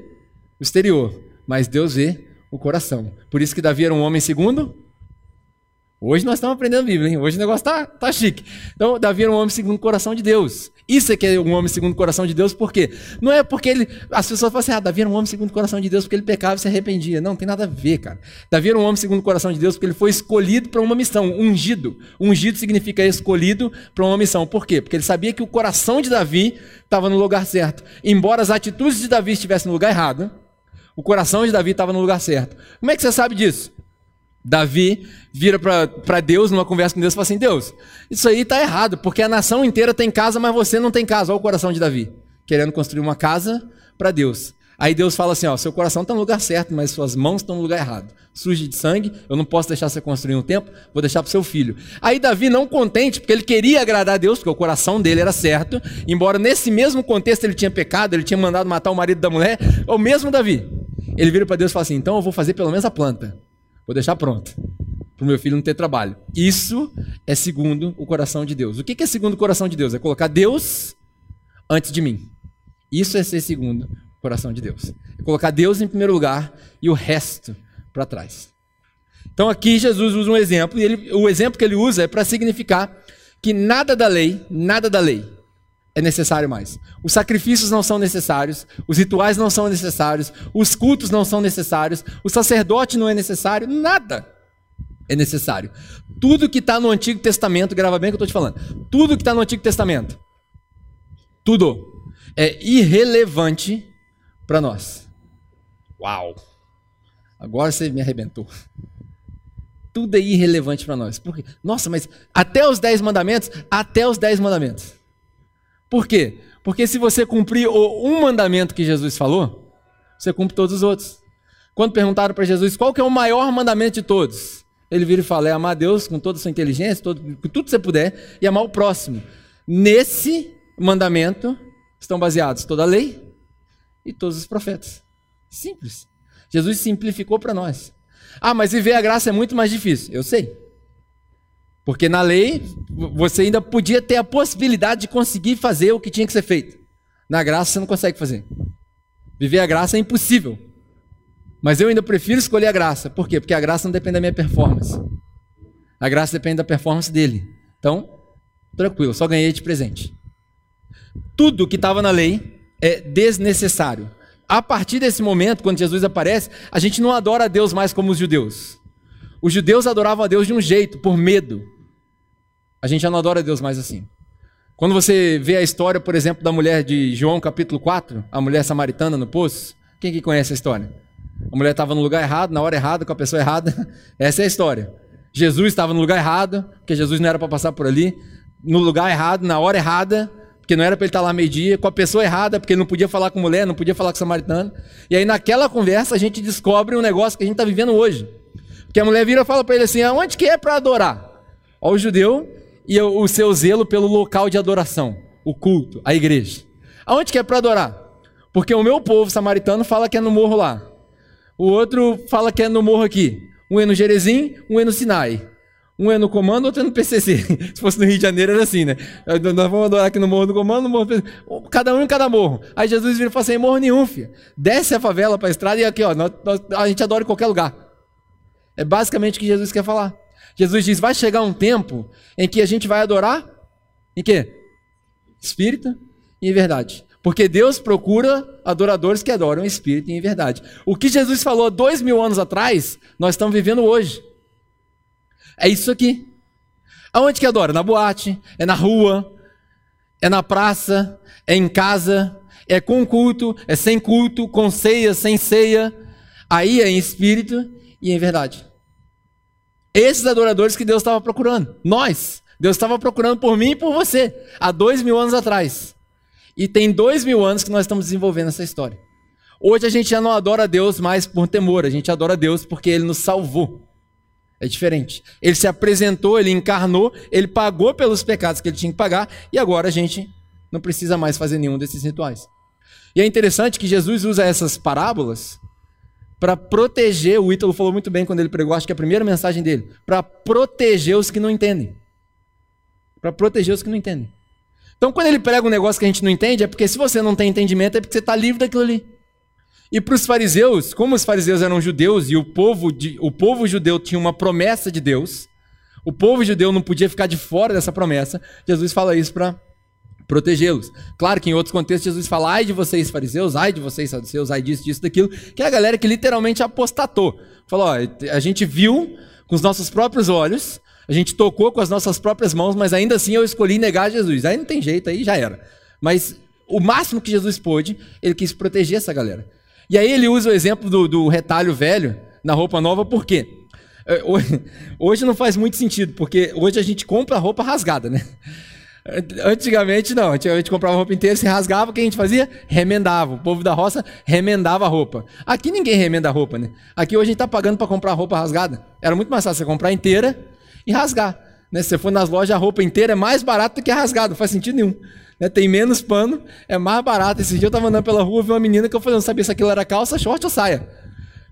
o exterior, mas Deus vê o coração. Por isso que Davi era um homem segundo. Hoje nós estamos aprendendo a Bíblia, hein? Hoje o negócio tá, tá chique. Então, Davi era um homem segundo o coração de Deus. Isso é que é um homem segundo o coração de Deus, por quê? Não é porque ele. As pessoas falam assim, ah, Davi era um homem segundo o coração de Deus porque ele pecava e se arrependia. Não, tem nada a ver, cara. Davi era um homem segundo o coração de Deus porque ele foi escolhido para uma missão, ungido. Ungido significa escolhido para uma missão. Por quê? Porque ele sabia que o coração de Davi estava no lugar certo. Embora as atitudes de Davi estivessem no lugar errado, o coração de Davi estava no lugar certo. Como é que você sabe disso? Davi vira para Deus numa conversa com Deus e fala assim: Deus, isso aí está errado, porque a nação inteira tem casa, mas você não tem casa. Olha o coração de Davi, querendo construir uma casa para Deus. Aí Deus fala assim: ó, seu coração está no lugar certo, mas suas mãos estão no lugar errado. Surge de sangue, eu não posso deixar você construir um templo, vou deixar para seu filho. Aí Davi, não contente, porque ele queria agradar a Deus, porque o coração dele era certo, embora nesse mesmo contexto ele tinha pecado, ele tinha mandado matar o marido da mulher, o mesmo Davi. Ele vira para Deus e fala assim: então eu vou fazer pelo menos a planta, vou deixar pronto, para o meu filho não ter trabalho. Isso é segundo o coração de Deus. O que é segundo o coração de Deus? É colocar Deus antes de mim. Isso é ser segundo coração de Deus. É colocar Deus em primeiro lugar e o resto para trás. Então aqui Jesus usa um exemplo, e ele, o exemplo que ele usa é para significar que nada da lei, nada da lei é necessário mais. Os sacrifícios não são necessários, os rituais não são necessários, os cultos não são necessários, o sacerdote não é necessário, nada é necessário. Tudo que está no Antigo Testamento, grava bem o que eu estou te falando, tudo que está no Antigo Testamento, tudo é irrelevante para nós. Uau! Agora você me arrebentou. Tudo é irrelevante para nós. Por quê? Nossa, mas até os dez mandamentos, até os dez mandamentos. Por quê? Porque se você cumprir um mandamento que Jesus falou, você cumpre todos os outros. Quando perguntaram para Jesus qual que é o maior mandamento de todos, ele vira e fala: é amar a Deus com toda a sua inteligência, todo, com tudo que você puder, e amar o próximo. Nesse mandamento estão baseados toda a lei, e todos os profetas. Simples. Jesus simplificou para nós. Ah, mas viver a graça é muito mais difícil. Eu sei. Porque na lei você ainda podia ter a possibilidade de conseguir fazer o que tinha que ser feito. Na graça você não consegue fazer. Viver a graça é impossível. Mas eu ainda prefiro escolher a graça. Por quê? Porque a graça não depende da minha performance. A graça depende da performance dele. Então, tranquilo, só ganhei de presente. Tudo que estava na lei é desnecessário. A partir desse momento, quando Jesus aparece, a gente não adora a Deus mais como os judeus. Os judeus adoravam a Deus de um jeito, por medo. A gente já não adora Deus mais assim. Quando você vê a história, por exemplo, da mulher de João capítulo 4, a mulher samaritana no poço, quem que conhece a história? A mulher estava no lugar errado, na hora errada, com a pessoa errada. [LAUGHS] Essa é a história. Jesus estava no lugar errado, porque Jesus não era para passar por ali, no lugar errado, na hora errada, porque não era para ele estar lá meio-dia, com a pessoa errada, porque ele não podia falar com mulher, não podia falar com samaritano. E aí naquela conversa a gente descobre um negócio que a gente está vivendo hoje. Porque a mulher vira e fala para ele assim: aonde que é para adorar? Olha o judeu e o seu zelo pelo local de adoração, o culto, a igreja. Aonde que é para adorar? Porque o meu povo samaritano fala que é no morro lá. O outro fala que é no morro aqui. Um é no Jerezim, um é no Sinai. Um é no comando, outro é no PCC. [LAUGHS] Se fosse no Rio de Janeiro, era assim, né? Nós vamos adorar aqui no morro do comando, no morro do PCC. Cada um em cada morro. Aí Jesus vira e fala assim: morro nenhum, filho. Desce a favela para a estrada e aqui, ó, nós, nós, a gente adora em qualquer lugar. É basicamente o que Jesus quer falar. Jesus diz: vai chegar um tempo em que a gente vai adorar em quê? Espírito e em verdade. Porque Deus procura adoradores que adoram em espírito e em verdade. O que Jesus falou dois mil anos atrás, nós estamos vivendo hoje. É isso aqui. Aonde que adora? Na boate, é na rua, é na praça, é em casa, é com culto, é sem culto, com ceia, sem ceia. Aí é em espírito e em verdade. Esses adoradores que Deus estava procurando. Nós. Deus estava procurando por mim e por você. Há dois mil anos atrás. E tem dois mil anos que nós estamos desenvolvendo essa história. Hoje a gente já não adora Deus mais por temor. A gente adora Deus porque Ele nos salvou. É diferente. Ele se apresentou, ele encarnou, ele pagou pelos pecados que ele tinha que pagar, e agora a gente não precisa mais fazer nenhum desses rituais. E é interessante que Jesus usa essas parábolas para proteger, o Ítalo falou muito bem quando ele pregou, acho que é a primeira mensagem dele, para proteger os que não entendem. Para proteger os que não entendem. Então, quando ele prega um negócio que a gente não entende, é porque se você não tem entendimento, é porque você está livre daquilo ali. E para os fariseus, como os fariseus eram judeus e o povo, de, o povo judeu tinha uma promessa de Deus, o povo judeu não podia ficar de fora dessa promessa, Jesus fala isso para protegê-los. Claro que em outros contextos Jesus fala, ai de vocês fariseus, ai de vocês saduceus, ai disso, disso, daquilo, que é a galera que literalmente apostatou. Falou, ó, a gente viu com os nossos próprios olhos, a gente tocou com as nossas próprias mãos, mas ainda assim eu escolhi negar Jesus. Aí não tem jeito, aí já era. Mas o máximo que Jesus pôde, ele quis proteger essa galera. E aí ele usa o exemplo do, do retalho velho na roupa nova, por quê? É, [LAUGHS] hoje não faz muito sentido, porque hoje a gente compra roupa rasgada, né? Antigamente não, antigamente comprava a roupa inteira, se rasgava, o que a gente fazia? Remendava. O povo da roça remendava a roupa. Aqui ninguém remenda a roupa, né? Aqui hoje a gente está pagando para comprar roupa rasgada. Era muito mais fácil você comprar inteira e rasgar. Né? Se você for nas lojas, a roupa inteira é mais barata do que rasgada, não faz sentido nenhum né, tem menos pano, é mais barato. Esse dia eu estava andando pela rua, vi uma menina que eu falei, não sabia se aquilo era calça, short ou saia.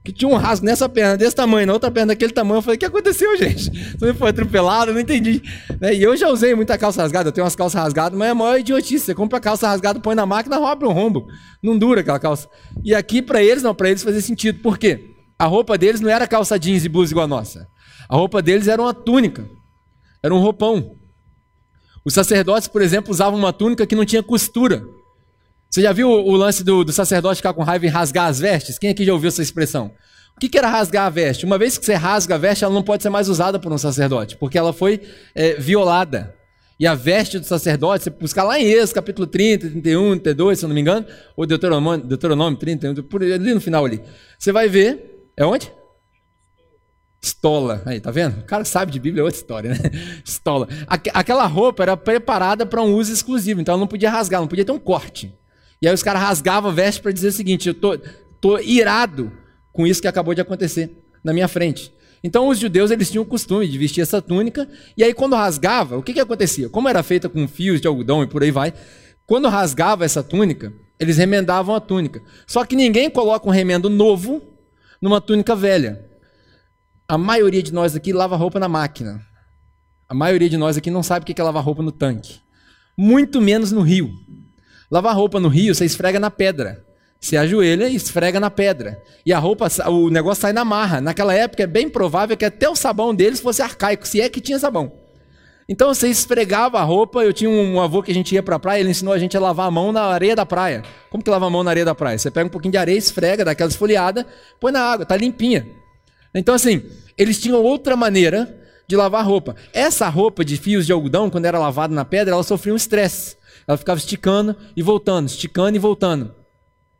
Que tinha um rasgo nessa perna desse tamanho, na outra perna daquele tamanho. Eu falei, o que aconteceu, gente? [LAUGHS] Você foi atropelado? Eu não entendi. Né? E eu já usei muita calça rasgada, eu tenho umas calças rasgadas, mas é a maior idiotice. Você compra a calça rasgada, põe na máquina, abre um rombo. Não dura aquela calça. E aqui, para eles, não, para eles fazia sentido. Por quê? A roupa deles não era calça jeans e blusa igual a nossa. A roupa deles era uma túnica. Era um roupão. Os sacerdotes, por exemplo, usavam uma túnica que não tinha costura. Você já viu o lance do, do sacerdote ficar com raiva e rasgar as vestes? Quem aqui já ouviu essa expressão? O que, que era rasgar a veste? Uma vez que você rasga a veste, ela não pode ser mais usada por um sacerdote, porque ela foi é, violada. E a veste do sacerdote, você buscar lá em Êxodo, capítulo 30, 31, 32, se eu não me engano, ou Deuteronômio, Deuteronômio 30, por ali no final ali. Você vai ver, é onde? Estola. Aí, tá vendo? O cara sabe de Bíblia, é outra história, né? [LAUGHS] Estola. Aquela roupa era preparada para um uso exclusivo, então ela não podia rasgar, não podia ter um corte. E aí os caras rasgavam a veste para dizer o seguinte: eu tô, tô irado com isso que acabou de acontecer na minha frente. Então os judeus eles tinham o costume de vestir essa túnica, e aí quando rasgava, o que, que acontecia? Como era feita com fios de algodão e por aí vai, quando rasgava essa túnica, eles remendavam a túnica. Só que ninguém coloca um remendo novo numa túnica velha. A maioria de nós aqui lava roupa na máquina. A maioria de nós aqui não sabe o que é lavar roupa no tanque. Muito menos no rio. Lavar roupa no rio, você esfrega na pedra. Você ajoelha e esfrega na pedra. E a roupa, o negócio sai na marra. Naquela época é bem provável que até o sabão deles fosse arcaico, se é que tinha sabão. Então você esfregava a roupa. Eu tinha um avô que a gente ia para a praia, ele ensinou a gente a lavar a mão na areia da praia. Como que lava a mão na areia da praia? Você pega um pouquinho de areia, esfrega, dá aquela esfoliada, põe na água, tá limpinha. Então, assim, eles tinham outra maneira de lavar roupa. Essa roupa de fios de algodão, quando era lavada na pedra, ela sofria um estresse. Ela ficava esticando e voltando, esticando e voltando.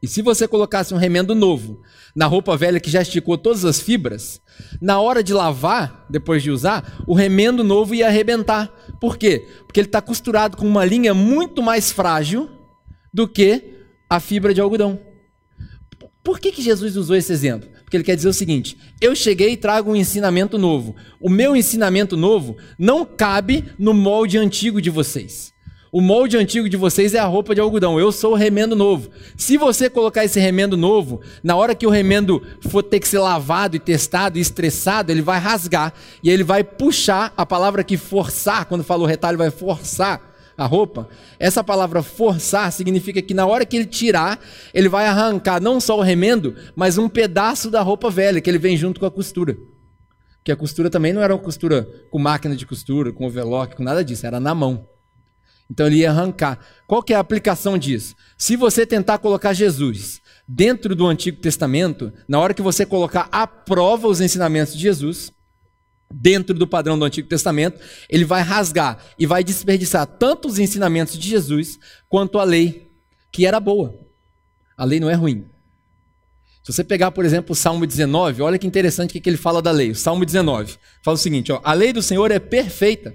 E se você colocasse um remendo novo na roupa velha que já esticou todas as fibras, na hora de lavar, depois de usar, o remendo novo ia arrebentar. Por quê? Porque ele está costurado com uma linha muito mais frágil do que a fibra de algodão. Por que, que Jesus usou esse exemplo? Porque ele quer dizer o seguinte: eu cheguei e trago um ensinamento novo. O meu ensinamento novo não cabe no molde antigo de vocês. O molde antigo de vocês é a roupa de algodão. Eu sou o remendo novo. Se você colocar esse remendo novo, na hora que o remendo for ter que ser lavado e testado e estressado, ele vai rasgar e ele vai puxar a palavra que forçar, quando fala o retalho, vai forçar a roupa, essa palavra forçar significa que na hora que ele tirar, ele vai arrancar não só o remendo, mas um pedaço da roupa velha, que ele vem junto com a costura. Que a costura também não era uma costura com máquina de costura, com overlock, com nada disso, era na mão. Então ele ia arrancar. Qual que é a aplicação disso? Se você tentar colocar Jesus dentro do Antigo Testamento, na hora que você colocar à prova os ensinamentos de Jesus, dentro do padrão do Antigo Testamento, ele vai rasgar e vai desperdiçar tanto os ensinamentos de Jesus quanto a lei, que era boa. A lei não é ruim. Se você pegar, por exemplo, o Salmo 19, olha que interessante o que ele fala da lei. O Salmo 19 fala o seguinte: ó, a lei do Senhor é perfeita.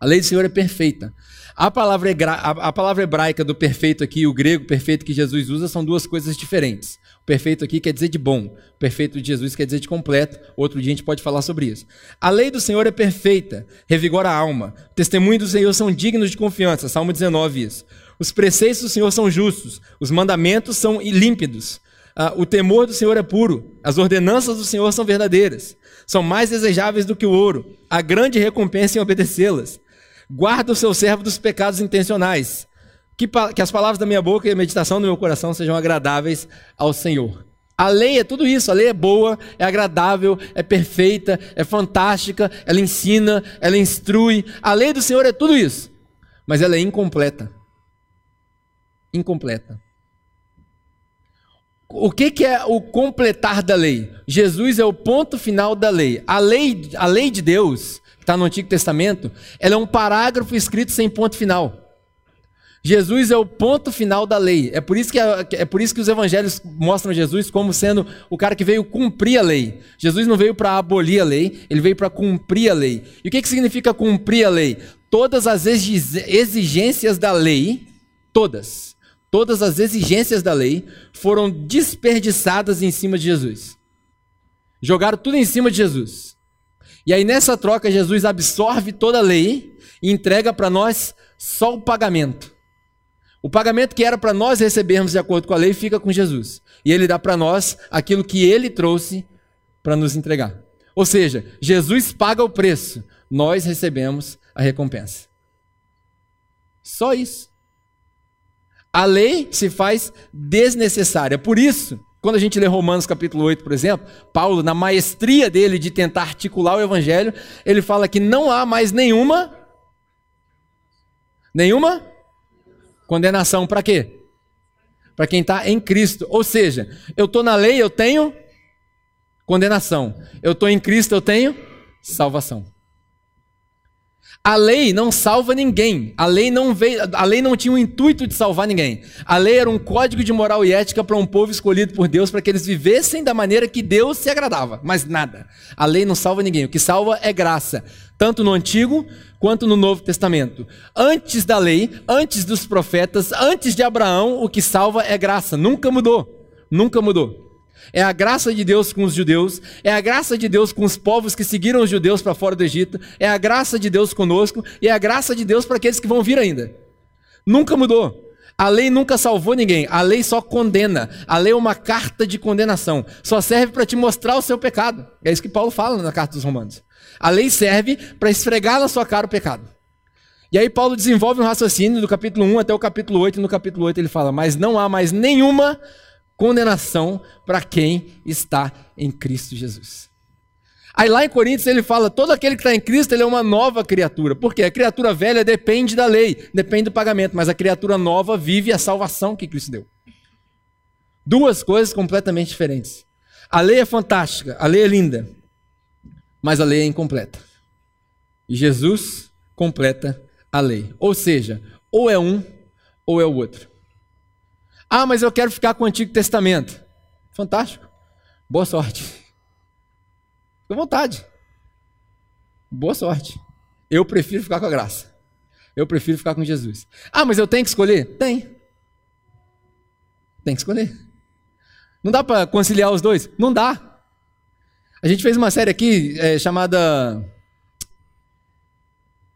A lei do Senhor é perfeita. A palavra, a palavra hebraica do perfeito aqui e o grego perfeito que Jesus usa são duas coisas diferentes. O perfeito aqui quer dizer de bom, o perfeito de Jesus quer dizer de completo. Outro dia a gente pode falar sobre isso. A lei do Senhor é perfeita, revigora a alma. O testemunho do Senhor são dignos de confiança. Salmo 19 isso. Os preceitos do Senhor são justos, os mandamentos são límpidos. Ah, o temor do Senhor é puro, as ordenanças do Senhor são verdadeiras, são mais desejáveis do que o ouro, há grande recompensa em obedecê-las. Guarda o seu servo dos pecados intencionais. Que, que as palavras da minha boca e a meditação do meu coração sejam agradáveis ao Senhor. A lei é tudo isso, a lei é boa, é agradável, é perfeita, é fantástica, ela ensina, ela instrui. A lei do Senhor é tudo isso, mas ela é incompleta. Incompleta. O que, que é o completar da lei? Jesus é o ponto final da lei. A lei, a lei de Deus está no Antigo Testamento, ela é um parágrafo escrito sem ponto final. Jesus é o ponto final da lei. É por isso que, é por isso que os evangelhos mostram Jesus como sendo o cara que veio cumprir a lei. Jesus não veio para abolir a lei, ele veio para cumprir a lei. E o que, que significa cumprir a lei? Todas as exigências da lei, todas, todas as exigências da lei foram desperdiçadas em cima de Jesus. Jogaram tudo em cima de Jesus. E aí nessa troca, Jesus absorve toda a lei e entrega para nós só o pagamento. O pagamento que era para nós recebermos de acordo com a lei fica com Jesus. E ele dá para nós aquilo que ele trouxe para nos entregar. Ou seja, Jesus paga o preço, nós recebemos a recompensa. Só isso. A lei se faz desnecessária. Por isso, quando a gente lê Romanos capítulo 8, por exemplo, Paulo, na maestria dele de tentar articular o evangelho, ele fala que não há mais nenhuma nenhuma condenação para quê? Para quem está em Cristo. Ou seja, eu estou na lei, eu tenho condenação. Eu estou em Cristo, eu tenho salvação. A lei não salva ninguém. A lei não veio, a lei não tinha o intuito de salvar ninguém. A lei era um código de moral e ética para um povo escolhido por Deus para que eles vivessem da maneira que Deus se agradava. Mas nada. A lei não salva ninguém. O que salva é graça, tanto no Antigo quanto no Novo Testamento. Antes da lei, antes dos profetas, antes de Abraão, o que salva é graça. Nunca mudou. Nunca mudou. É a graça de Deus com os judeus, é a graça de Deus com os povos que seguiram os judeus para fora do Egito, é a graça de Deus conosco e é a graça de Deus para aqueles que vão vir ainda. Nunca mudou. A lei nunca salvou ninguém, a lei só condena. A lei é uma carta de condenação, só serve para te mostrar o seu pecado. É isso que Paulo fala na carta dos Romanos. A lei serve para esfregar na sua cara o pecado. E aí Paulo desenvolve um raciocínio do capítulo 1 até o capítulo 8, e no capítulo 8 ele fala: "Mas não há mais nenhuma condenação para quem está em Cristo Jesus. Aí lá em Coríntios ele fala: todo aquele que está em Cristo ele é uma nova criatura. Porque a criatura velha depende da lei, depende do pagamento, mas a criatura nova vive a salvação que Cristo deu. Duas coisas completamente diferentes. A lei é fantástica, a lei é linda, mas a lei é incompleta. E Jesus completa a lei. Ou seja, ou é um ou é o outro. Ah, mas eu quero ficar com o Antigo Testamento. Fantástico. Boa sorte. Fique à vontade. Boa sorte. Eu prefiro ficar com a graça. Eu prefiro ficar com Jesus. Ah, mas eu tenho que escolher? Tem. Tem que escolher. Não dá para conciliar os dois? Não dá. A gente fez uma série aqui é, chamada.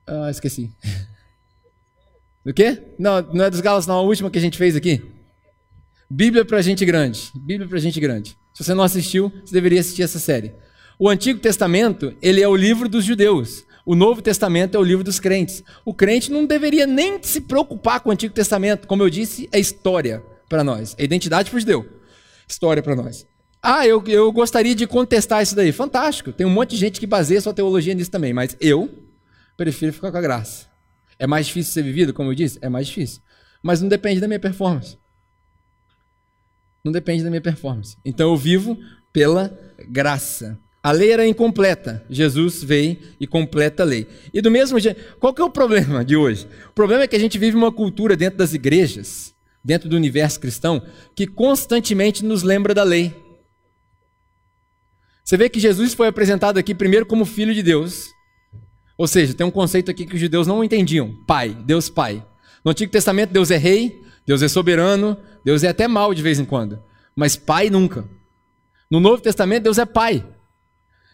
Ah, esqueci. [LAUGHS] Do quê? Não, não é dos Galas, não. A última que a gente fez aqui. Bíblia para gente grande. Bíblia para gente grande. Se você não assistiu, você deveria assistir essa série. O Antigo Testamento, ele é o livro dos judeus. O Novo Testamento é o livro dos crentes. O crente não deveria nem se preocupar com o Antigo Testamento. Como eu disse, é história para nós. É identidade para o judeu. História para nós. Ah, eu, eu gostaria de contestar isso daí. Fantástico. Tem um monte de gente que baseia sua teologia nisso também. Mas eu prefiro ficar com a graça. É mais difícil ser vivido, como eu disse? É mais difícil. Mas não depende da minha performance. Não depende da minha performance. Então eu vivo pela graça. A lei era incompleta. Jesus veio e completa a lei. E do mesmo jeito, qual que é o problema de hoje? O problema é que a gente vive uma cultura dentro das igrejas, dentro do universo cristão, que constantemente nos lembra da lei. Você vê que Jesus foi apresentado aqui primeiro como filho de Deus. Ou seja, tem um conceito aqui que os judeus não entendiam: Pai, Deus Pai. No Antigo Testamento, Deus é rei, Deus é soberano, Deus é até mal de vez em quando, mas pai nunca. No Novo Testamento, Deus é pai.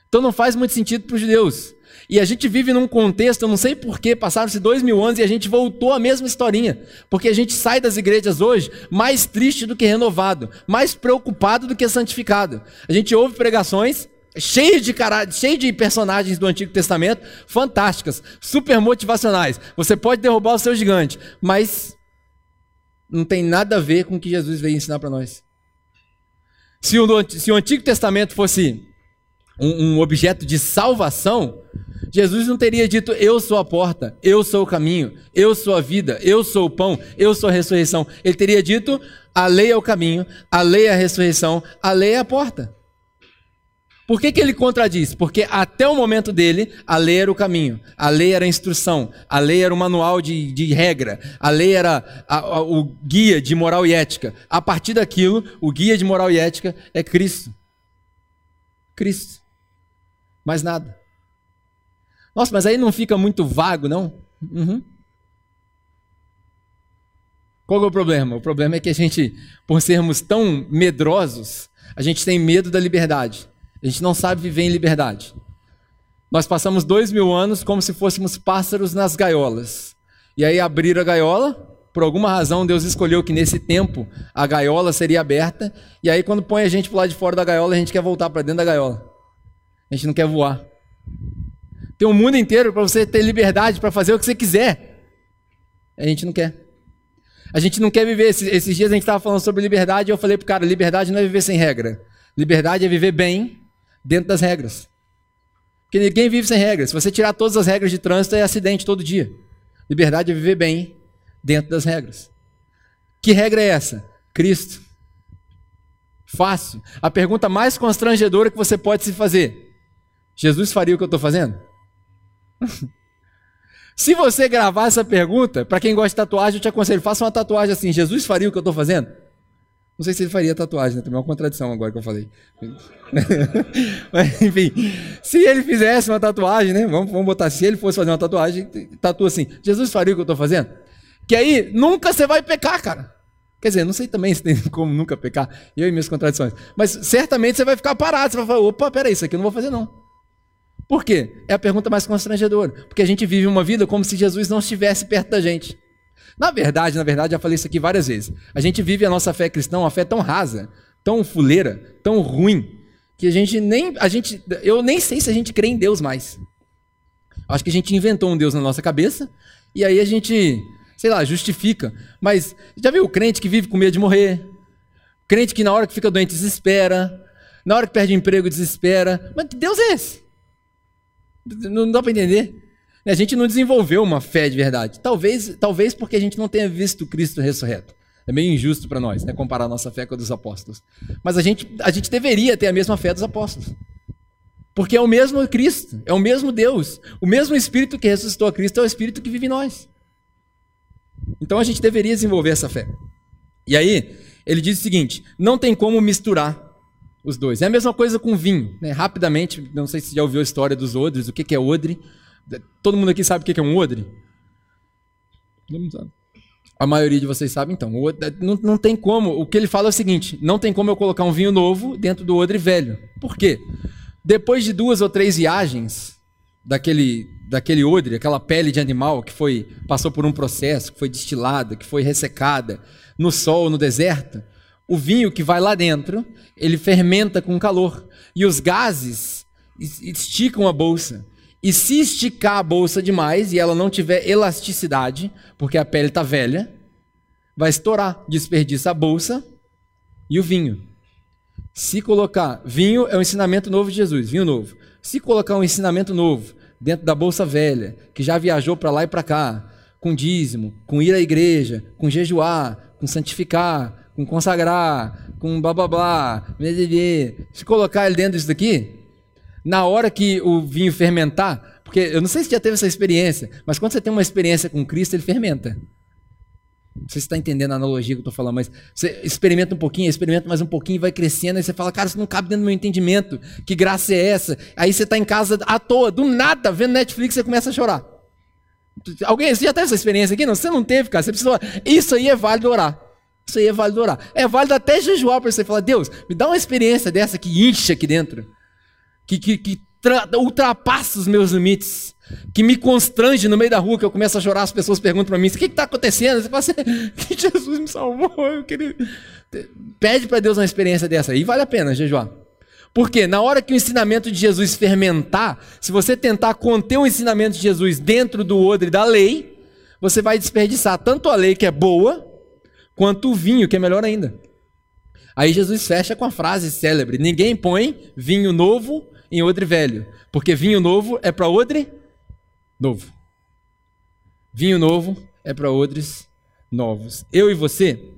Então não faz muito sentido para os judeus. E a gente vive num contexto, eu não sei porquê, passaram-se dois mil anos e a gente voltou à mesma historinha. Porque a gente sai das igrejas hoje mais triste do que renovado, mais preocupado do que santificado. A gente ouve pregações cheias de, cara... de personagens do Antigo Testamento, fantásticas, super motivacionais. Você pode derrubar o seu gigante, mas não tem nada a ver com o que Jesus veio ensinar para nós. Se o, se o, Antigo Testamento fosse um, um objeto de salvação, Jesus não teria dito: Eu sou a porta, eu sou o caminho, eu sou a vida, eu sou o pão, eu sou a ressurreição. Ele teria dito: A lei é o caminho, a lei é a ressurreição, a lei é a porta. Por que, que ele contradiz? Porque até o momento dele, a lei era o caminho, a lei era a instrução, a lei era o manual de, de regra, a lei era a, a, o guia de moral e ética. A partir daquilo, o guia de moral e ética é Cristo. Cristo. Mais nada. Nossa, mas aí não fica muito vago, não? Uhum. Qual é o problema? O problema é que a gente, por sermos tão medrosos, a gente tem medo da liberdade. A gente não sabe viver em liberdade. Nós passamos dois mil anos como se fôssemos pássaros nas gaiolas. E aí abriram a gaiola, por alguma razão Deus escolheu que nesse tempo a gaiola seria aberta. E aí quando põe a gente para lado de fora da gaiola, a gente quer voltar para dentro da gaiola. A gente não quer voar. Tem um mundo inteiro para você ter liberdade para fazer o que você quiser. A gente não quer. A gente não quer viver. Esses, esses dias a gente estava falando sobre liberdade e eu falei para o cara: liberdade não é viver sem regra. Liberdade é viver bem dentro das regras. Porque ninguém vive sem regras. Se você tirar todas as regras de trânsito, é acidente todo dia. Liberdade é viver bem dentro das regras. Que regra é essa? Cristo. Fácil. A pergunta mais constrangedora que você pode se fazer: Jesus faria o que eu estou fazendo? [LAUGHS] se você gravar essa pergunta, para quem gosta de tatuagem, eu te aconselho: faça uma tatuagem assim: Jesus faria o que eu estou fazendo? Não sei se ele faria tatuagem, né? Também é uma contradição agora que eu falei. [LAUGHS] Mas, enfim, se ele fizesse uma tatuagem, né? Vamos, vamos botar, se ele fosse fazer uma tatuagem, tatua assim, Jesus faria o que eu estou fazendo? Que aí nunca você vai pecar, cara. Quer dizer, não sei também se tem [LAUGHS] como nunca pecar, eu e minhas contradições. Mas certamente você vai ficar parado, você vai falar, opa, peraí, isso aqui eu não vou fazer não. Por quê? É a pergunta mais constrangedora. Porque a gente vive uma vida como se Jesus não estivesse perto da gente. Na verdade, na verdade, já falei isso aqui várias vezes. A gente vive a nossa fé cristã, uma fé tão rasa, tão fuleira, tão ruim, que a gente nem, a gente, eu nem sei se a gente crê em Deus mais. Acho que a gente inventou um Deus na nossa cabeça e aí a gente, sei lá, justifica. Mas já viu o crente que vive com medo de morrer? Crente que na hora que fica doente desespera, na hora que perde emprego desespera. Mas que Deus é esse? Não dá para entender. A gente não desenvolveu uma fé de verdade. Talvez, talvez porque a gente não tenha visto Cristo ressurreto. É meio injusto para nós, né, comparar nossa fé com a dos apóstolos. Mas a gente, a gente deveria ter a mesma fé dos apóstolos. Porque é o mesmo Cristo, é o mesmo Deus. O mesmo Espírito que ressuscitou a Cristo é o Espírito que vive em nós. Então a gente deveria desenvolver essa fé. E aí, ele diz o seguinte: não tem como misturar os dois. É a mesma coisa com vinho. Né? Rapidamente, não sei se já ouviu a história dos odres, o que é odre. Todo mundo aqui sabe o que é um odre? Todo mundo sabe. A maioria de vocês sabe, então. Não, não tem como. O que ele fala é o seguinte: não tem como eu colocar um vinho novo dentro do odre velho. Por quê? Depois de duas ou três viagens daquele, daquele odre, aquela pele de animal que foi passou por um processo, que foi destilada, que foi ressecada no sol, no deserto, o vinho que vai lá dentro, ele fermenta com calor. E os gases esticam a bolsa. E se esticar a bolsa demais e ela não tiver elasticidade, porque a pele está velha, vai estourar, desperdiça a bolsa e o vinho. Se colocar vinho é um ensinamento novo de Jesus, vinho novo. Se colocar um ensinamento novo dentro da bolsa velha, que já viajou para lá e para cá, com dízimo, com ir à igreja, com jejuar, com santificar, com consagrar, com blá blá blá, se colocar ele dentro disso daqui, na hora que o vinho fermentar, porque eu não sei se já teve essa experiência, mas quando você tem uma experiência com Cristo, ele fermenta. Não sei se está entendendo a analogia que eu estou falando, mas você experimenta um pouquinho, experimenta mais um pouquinho, vai crescendo, e você fala, cara, isso não cabe dentro do meu entendimento. Que graça é essa? Aí você está em casa à toa, do nada, vendo Netflix, você começa a chorar. Alguém você já teve essa experiência aqui? Não, você não teve, cara. Você. Isso aí é válido orar. Isso aí é válido orar. É válido até jejuar para você falar, Deus, me dá uma experiência dessa que incha aqui dentro que, que, que ultrapassa os meus limites, que me constrange no meio da rua, que eu começo a chorar, as pessoas perguntam para mim, o que está acontecendo? Você fala assim, [LAUGHS] que Jesus me salvou, eu queria... Pede para Deus uma experiência dessa, e vale a pena jejuar. Porque na hora que o ensinamento de Jesus fermentar, se você tentar conter o ensinamento de Jesus dentro do odre da lei, você vai desperdiçar tanto a lei que é boa, quanto o vinho, que é melhor ainda. Aí Jesus fecha com a frase célebre: Ninguém põe vinho novo em odre velho, porque vinho novo é para odre novo. Vinho novo é para odres novos. Eu e você,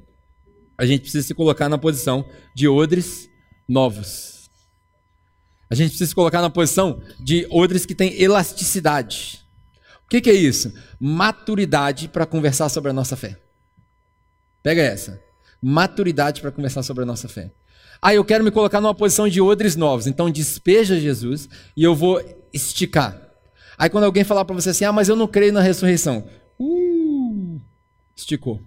a gente precisa se colocar na posição de odres novos. A gente precisa se colocar na posição de odres que têm elasticidade. O que, que é isso? Maturidade para conversar sobre a nossa fé. Pega essa. Maturidade para conversar sobre a nossa fé. Ah, eu quero me colocar numa posição de odres novos. Então despeja Jesus e eu vou esticar. Aí quando alguém falar para você assim, ah, mas eu não creio na ressurreição. Uh, esticou.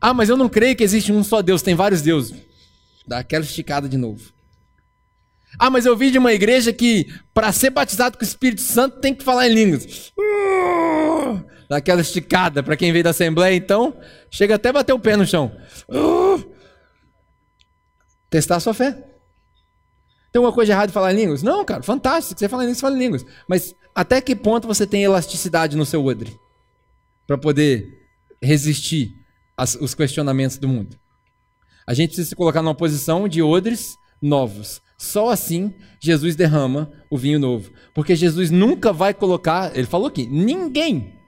Ah, mas eu não creio que existe um só Deus, tem vários deuses. Dá aquela esticada de novo. Ah, mas eu vi de uma igreja que para ser batizado com o Espírito Santo tem que falar em línguas. Uh, dá aquela esticada para quem veio da Assembleia, então chega até bater o pé no chão. Uh, Testar a sua fé. Tem alguma coisa errada em falar em línguas? Não, cara, fantástico. Se você fala em línguas, fala em línguas. Mas até que ponto você tem elasticidade no seu odre? Para poder resistir aos questionamentos do mundo. A gente precisa se colocar numa posição de odres novos. Só assim Jesus derrama o vinho novo. Porque Jesus nunca vai colocar, ele falou aqui, ninguém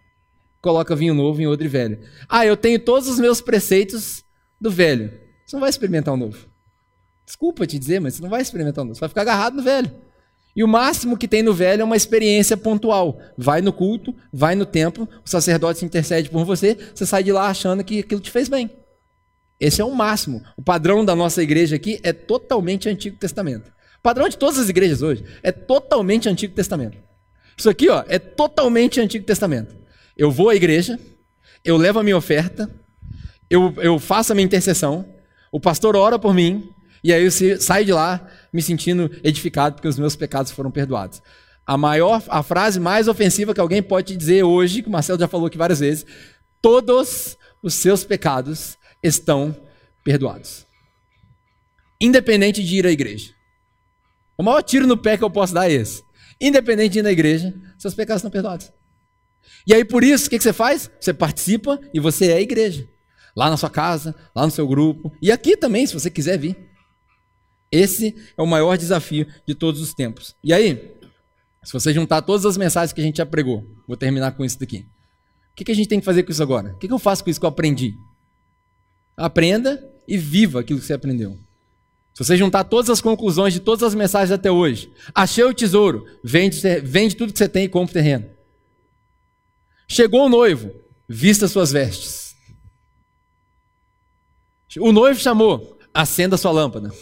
coloca vinho novo em odre velho. Ah, eu tenho todos os meus preceitos do velho. Você não vai experimentar o novo. Desculpa te dizer, mas você não vai experimentar um novo, você vai ficar agarrado no velho. E o máximo que tem no velho é uma experiência pontual. Vai no culto, vai no templo, o sacerdote se intercede por você, você sai de lá achando que aquilo te fez bem. Esse é o máximo. O padrão da nossa igreja aqui é totalmente Antigo Testamento. O padrão de todas as igrejas hoje é totalmente Antigo Testamento. Isso aqui ó, é totalmente Antigo Testamento. Eu vou à igreja, eu levo a minha oferta, eu, eu faço a minha intercessão, o pastor ora por mim, e aí eu saio de lá me sentindo edificado porque os meus pecados foram perdoados. A maior, a frase mais ofensiva que alguém pode dizer hoje, que o Marcelo já falou aqui várias vezes, todos os seus pecados estão perdoados. Independente de ir à igreja. O maior tiro no pé que eu posso dar é esse. Independente de ir na igreja, seus pecados estão perdoados. E aí por isso, o que você faz? Você participa e você é a igreja. Lá na sua casa, lá no seu grupo. E aqui também, se você quiser vir. Esse é o maior desafio de todos os tempos. E aí, se você juntar todas as mensagens que a gente já pregou, vou terminar com isso daqui. O que a gente tem que fazer com isso agora? O que eu faço com isso que eu aprendi? Aprenda e viva aquilo que você aprendeu. Se você juntar todas as conclusões de todas as mensagens até hoje, achei o tesouro, vende, vende tudo que você tem e compra o terreno. Chegou o noivo, vista suas vestes. O noivo chamou, acenda sua lâmpada.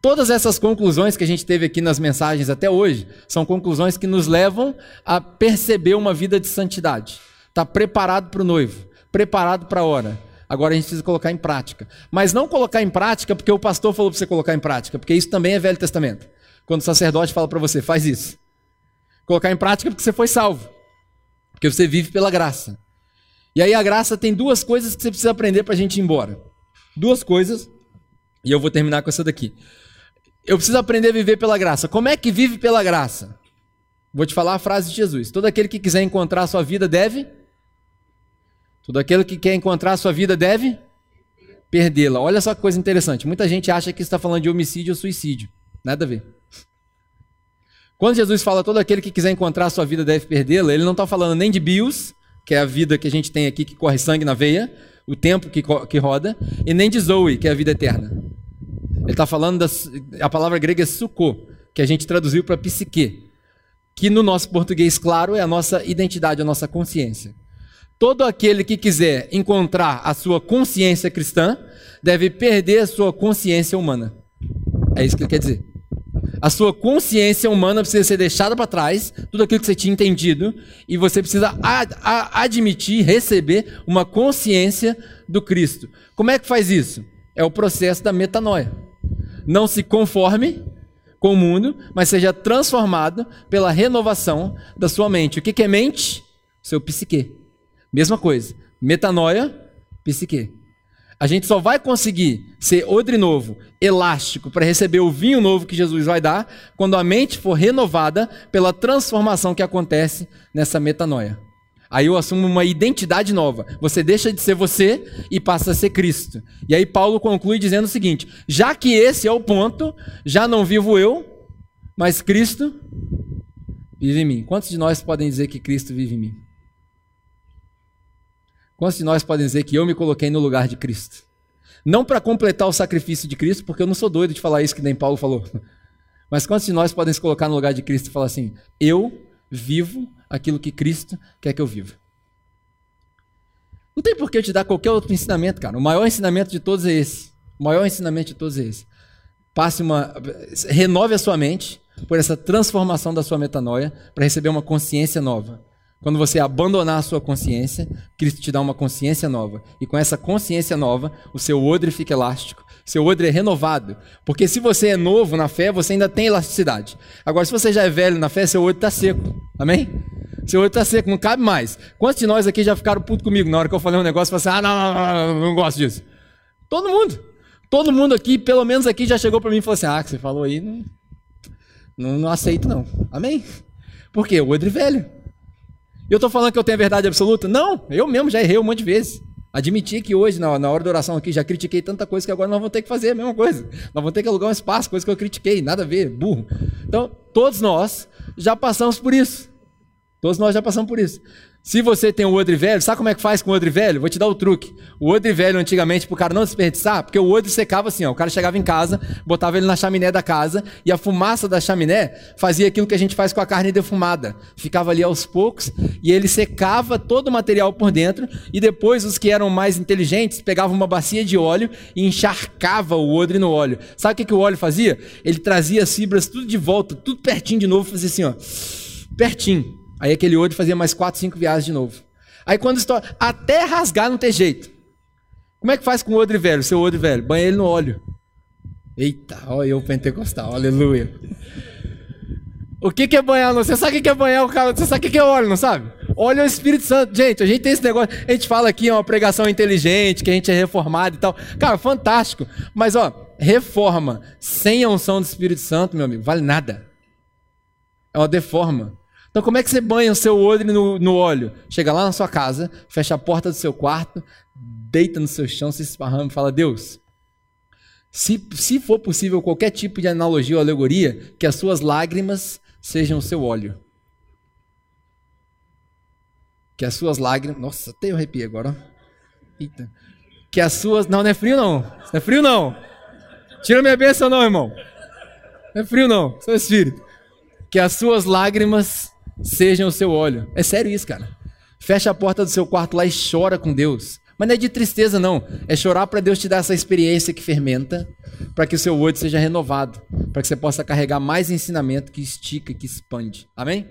Todas essas conclusões que a gente teve aqui nas mensagens até hoje são conclusões que nos levam a perceber uma vida de santidade. Está preparado para o noivo, preparado para a hora. Agora a gente precisa colocar em prática. Mas não colocar em prática porque o pastor falou para você colocar em prática, porque isso também é Velho Testamento. Quando o sacerdote fala para você, faz isso. Colocar em prática porque você foi salvo. Porque você vive pela graça. E aí a graça tem duas coisas que você precisa aprender para a gente ir embora. Duas coisas, e eu vou terminar com essa daqui. Eu preciso aprender a viver pela graça. Como é que vive pela graça? Vou te falar a frase de Jesus. Todo aquele que quiser encontrar a sua vida deve. Todo aquele que quer encontrar a sua vida deve perdê-la. Olha só que coisa interessante. Muita gente acha que está falando de homicídio ou suicídio. Nada a ver. Quando Jesus fala todo aquele que quiser encontrar a sua vida deve perdê-la, ele não está falando nem de bios, que é a vida que a gente tem aqui que corre sangue na veia, o tempo que, que roda, e nem de zoe, que é a vida eterna. Ele está falando da a palavra grega é suko, que a gente traduziu para psique, que no nosso português claro é a nossa identidade, a nossa consciência. Todo aquele que quiser encontrar a sua consciência cristã deve perder a sua consciência humana. É isso que ele quer dizer. A sua consciência humana precisa ser deixada para trás, tudo aquilo que você tinha entendido, e você precisa ad admitir, receber uma consciência do Cristo. Como é que faz isso? É o processo da metanoia. Não se conforme com o mundo, mas seja transformado pela renovação da sua mente. O que é mente? Seu psique. Mesma coisa. Metanoia, psique. A gente só vai conseguir ser odre novo, elástico, para receber o vinho novo que Jesus vai dar, quando a mente for renovada pela transformação que acontece nessa metanoia. Aí eu assumo uma identidade nova. Você deixa de ser você e passa a ser Cristo. E aí Paulo conclui dizendo o seguinte: já que esse é o ponto, já não vivo eu, mas Cristo vive em mim. Quantos de nós podem dizer que Cristo vive em mim? Quantos de nós podem dizer que eu me coloquei no lugar de Cristo? Não para completar o sacrifício de Cristo, porque eu não sou doido de falar isso que nem Paulo falou. [LAUGHS] Mas quantos de nós podem se colocar no lugar de Cristo e falar assim: eu vivo aquilo que Cristo quer que eu viva? Não tem por que eu te dar qualquer outro ensinamento, cara. O maior ensinamento de todos é esse. O maior ensinamento de todos é esse. Passe uma. Renove a sua mente por essa transformação da sua metanoia para receber uma consciência nova. Quando você abandonar a sua consciência, Cristo te dá uma consciência nova. E com essa consciência nova, o seu odre fica elástico, seu odre é renovado. Porque se você é novo na fé, você ainda tem elasticidade. Agora, se você já é velho na fé, seu odre está seco. Amém? Seu odre está seco, não cabe mais. Quantos de nós aqui já ficaram puto comigo na hora que eu falei um negócio e falaram assim: ah, não, não, não, não, não gosto disso? Todo mundo. Todo mundo aqui, pelo menos aqui, já chegou para mim e falou assim: ah, que você falou aí, não, não, não aceito não. Amém? Por quê? O odre velho. Eu estou falando que eu tenho a verdade absoluta? Não, eu mesmo já errei um monte de vezes. Admiti que hoje, na, na hora da oração aqui, já critiquei tanta coisa que agora nós vamos ter que fazer a mesma coisa. Nós vamos ter que alugar um espaço, coisa que eu critiquei, nada a ver, burro. Então, todos nós já passamos por isso. Todos nós já passamos por isso. Se você tem o odre velho, sabe como é que faz com o odre velho? Vou te dar o truque. O odre velho, antigamente, para o cara não desperdiçar, porque o odre secava assim, ó, o cara chegava em casa, botava ele na chaminé da casa, e a fumaça da chaminé fazia aquilo que a gente faz com a carne defumada. Ficava ali aos poucos, e ele secava todo o material por dentro, e depois os que eram mais inteligentes pegavam uma bacia de óleo e encharcava o odre no óleo. Sabe o que, que o óleo fazia? Ele trazia as fibras tudo de volta, tudo pertinho de novo, fazia assim, ó, pertinho. Aí aquele odre fazia mais quatro, cinco viagens de novo. Aí quando estoura, até rasgar não tem jeito. Como é que faz com o odre velho, seu odre velho? Banha ele no óleo. Eita, olha eu pentecostal, aleluia. O que, que é banhar? Você sabe o que é banhar o cara? Você sabe o que é óleo, não sabe? Óleo é o Espírito Santo. Gente, a gente tem esse negócio. A gente fala aqui, é uma pregação inteligente, que a gente é reformado e tal. Cara, fantástico. Mas, ó, reforma sem a unção do Espírito Santo, meu amigo, vale nada. É uma deforma. Então, como é que você banha o seu odre no, no óleo? Chega lá na sua casa, fecha a porta do seu quarto, deita no seu chão, se esparrama e fala: Deus, se, se for possível qualquer tipo de analogia ou alegoria, que as suas lágrimas sejam o seu óleo. Que as suas lágrimas. Nossa, até eu arrepio agora. Eita. Que as suas. Não, não é frio não. Não é frio não. Tira minha bênção, não, irmão. Não é frio não. Sou espírito. Que as suas lágrimas sejam o seu óleo. É sério isso, cara. Fecha a porta do seu quarto lá e chora com Deus. Mas não é de tristeza, não. É chorar para Deus te dar essa experiência que fermenta, para que o seu olho seja renovado, para que você possa carregar mais ensinamento que estica, que expande. Amém?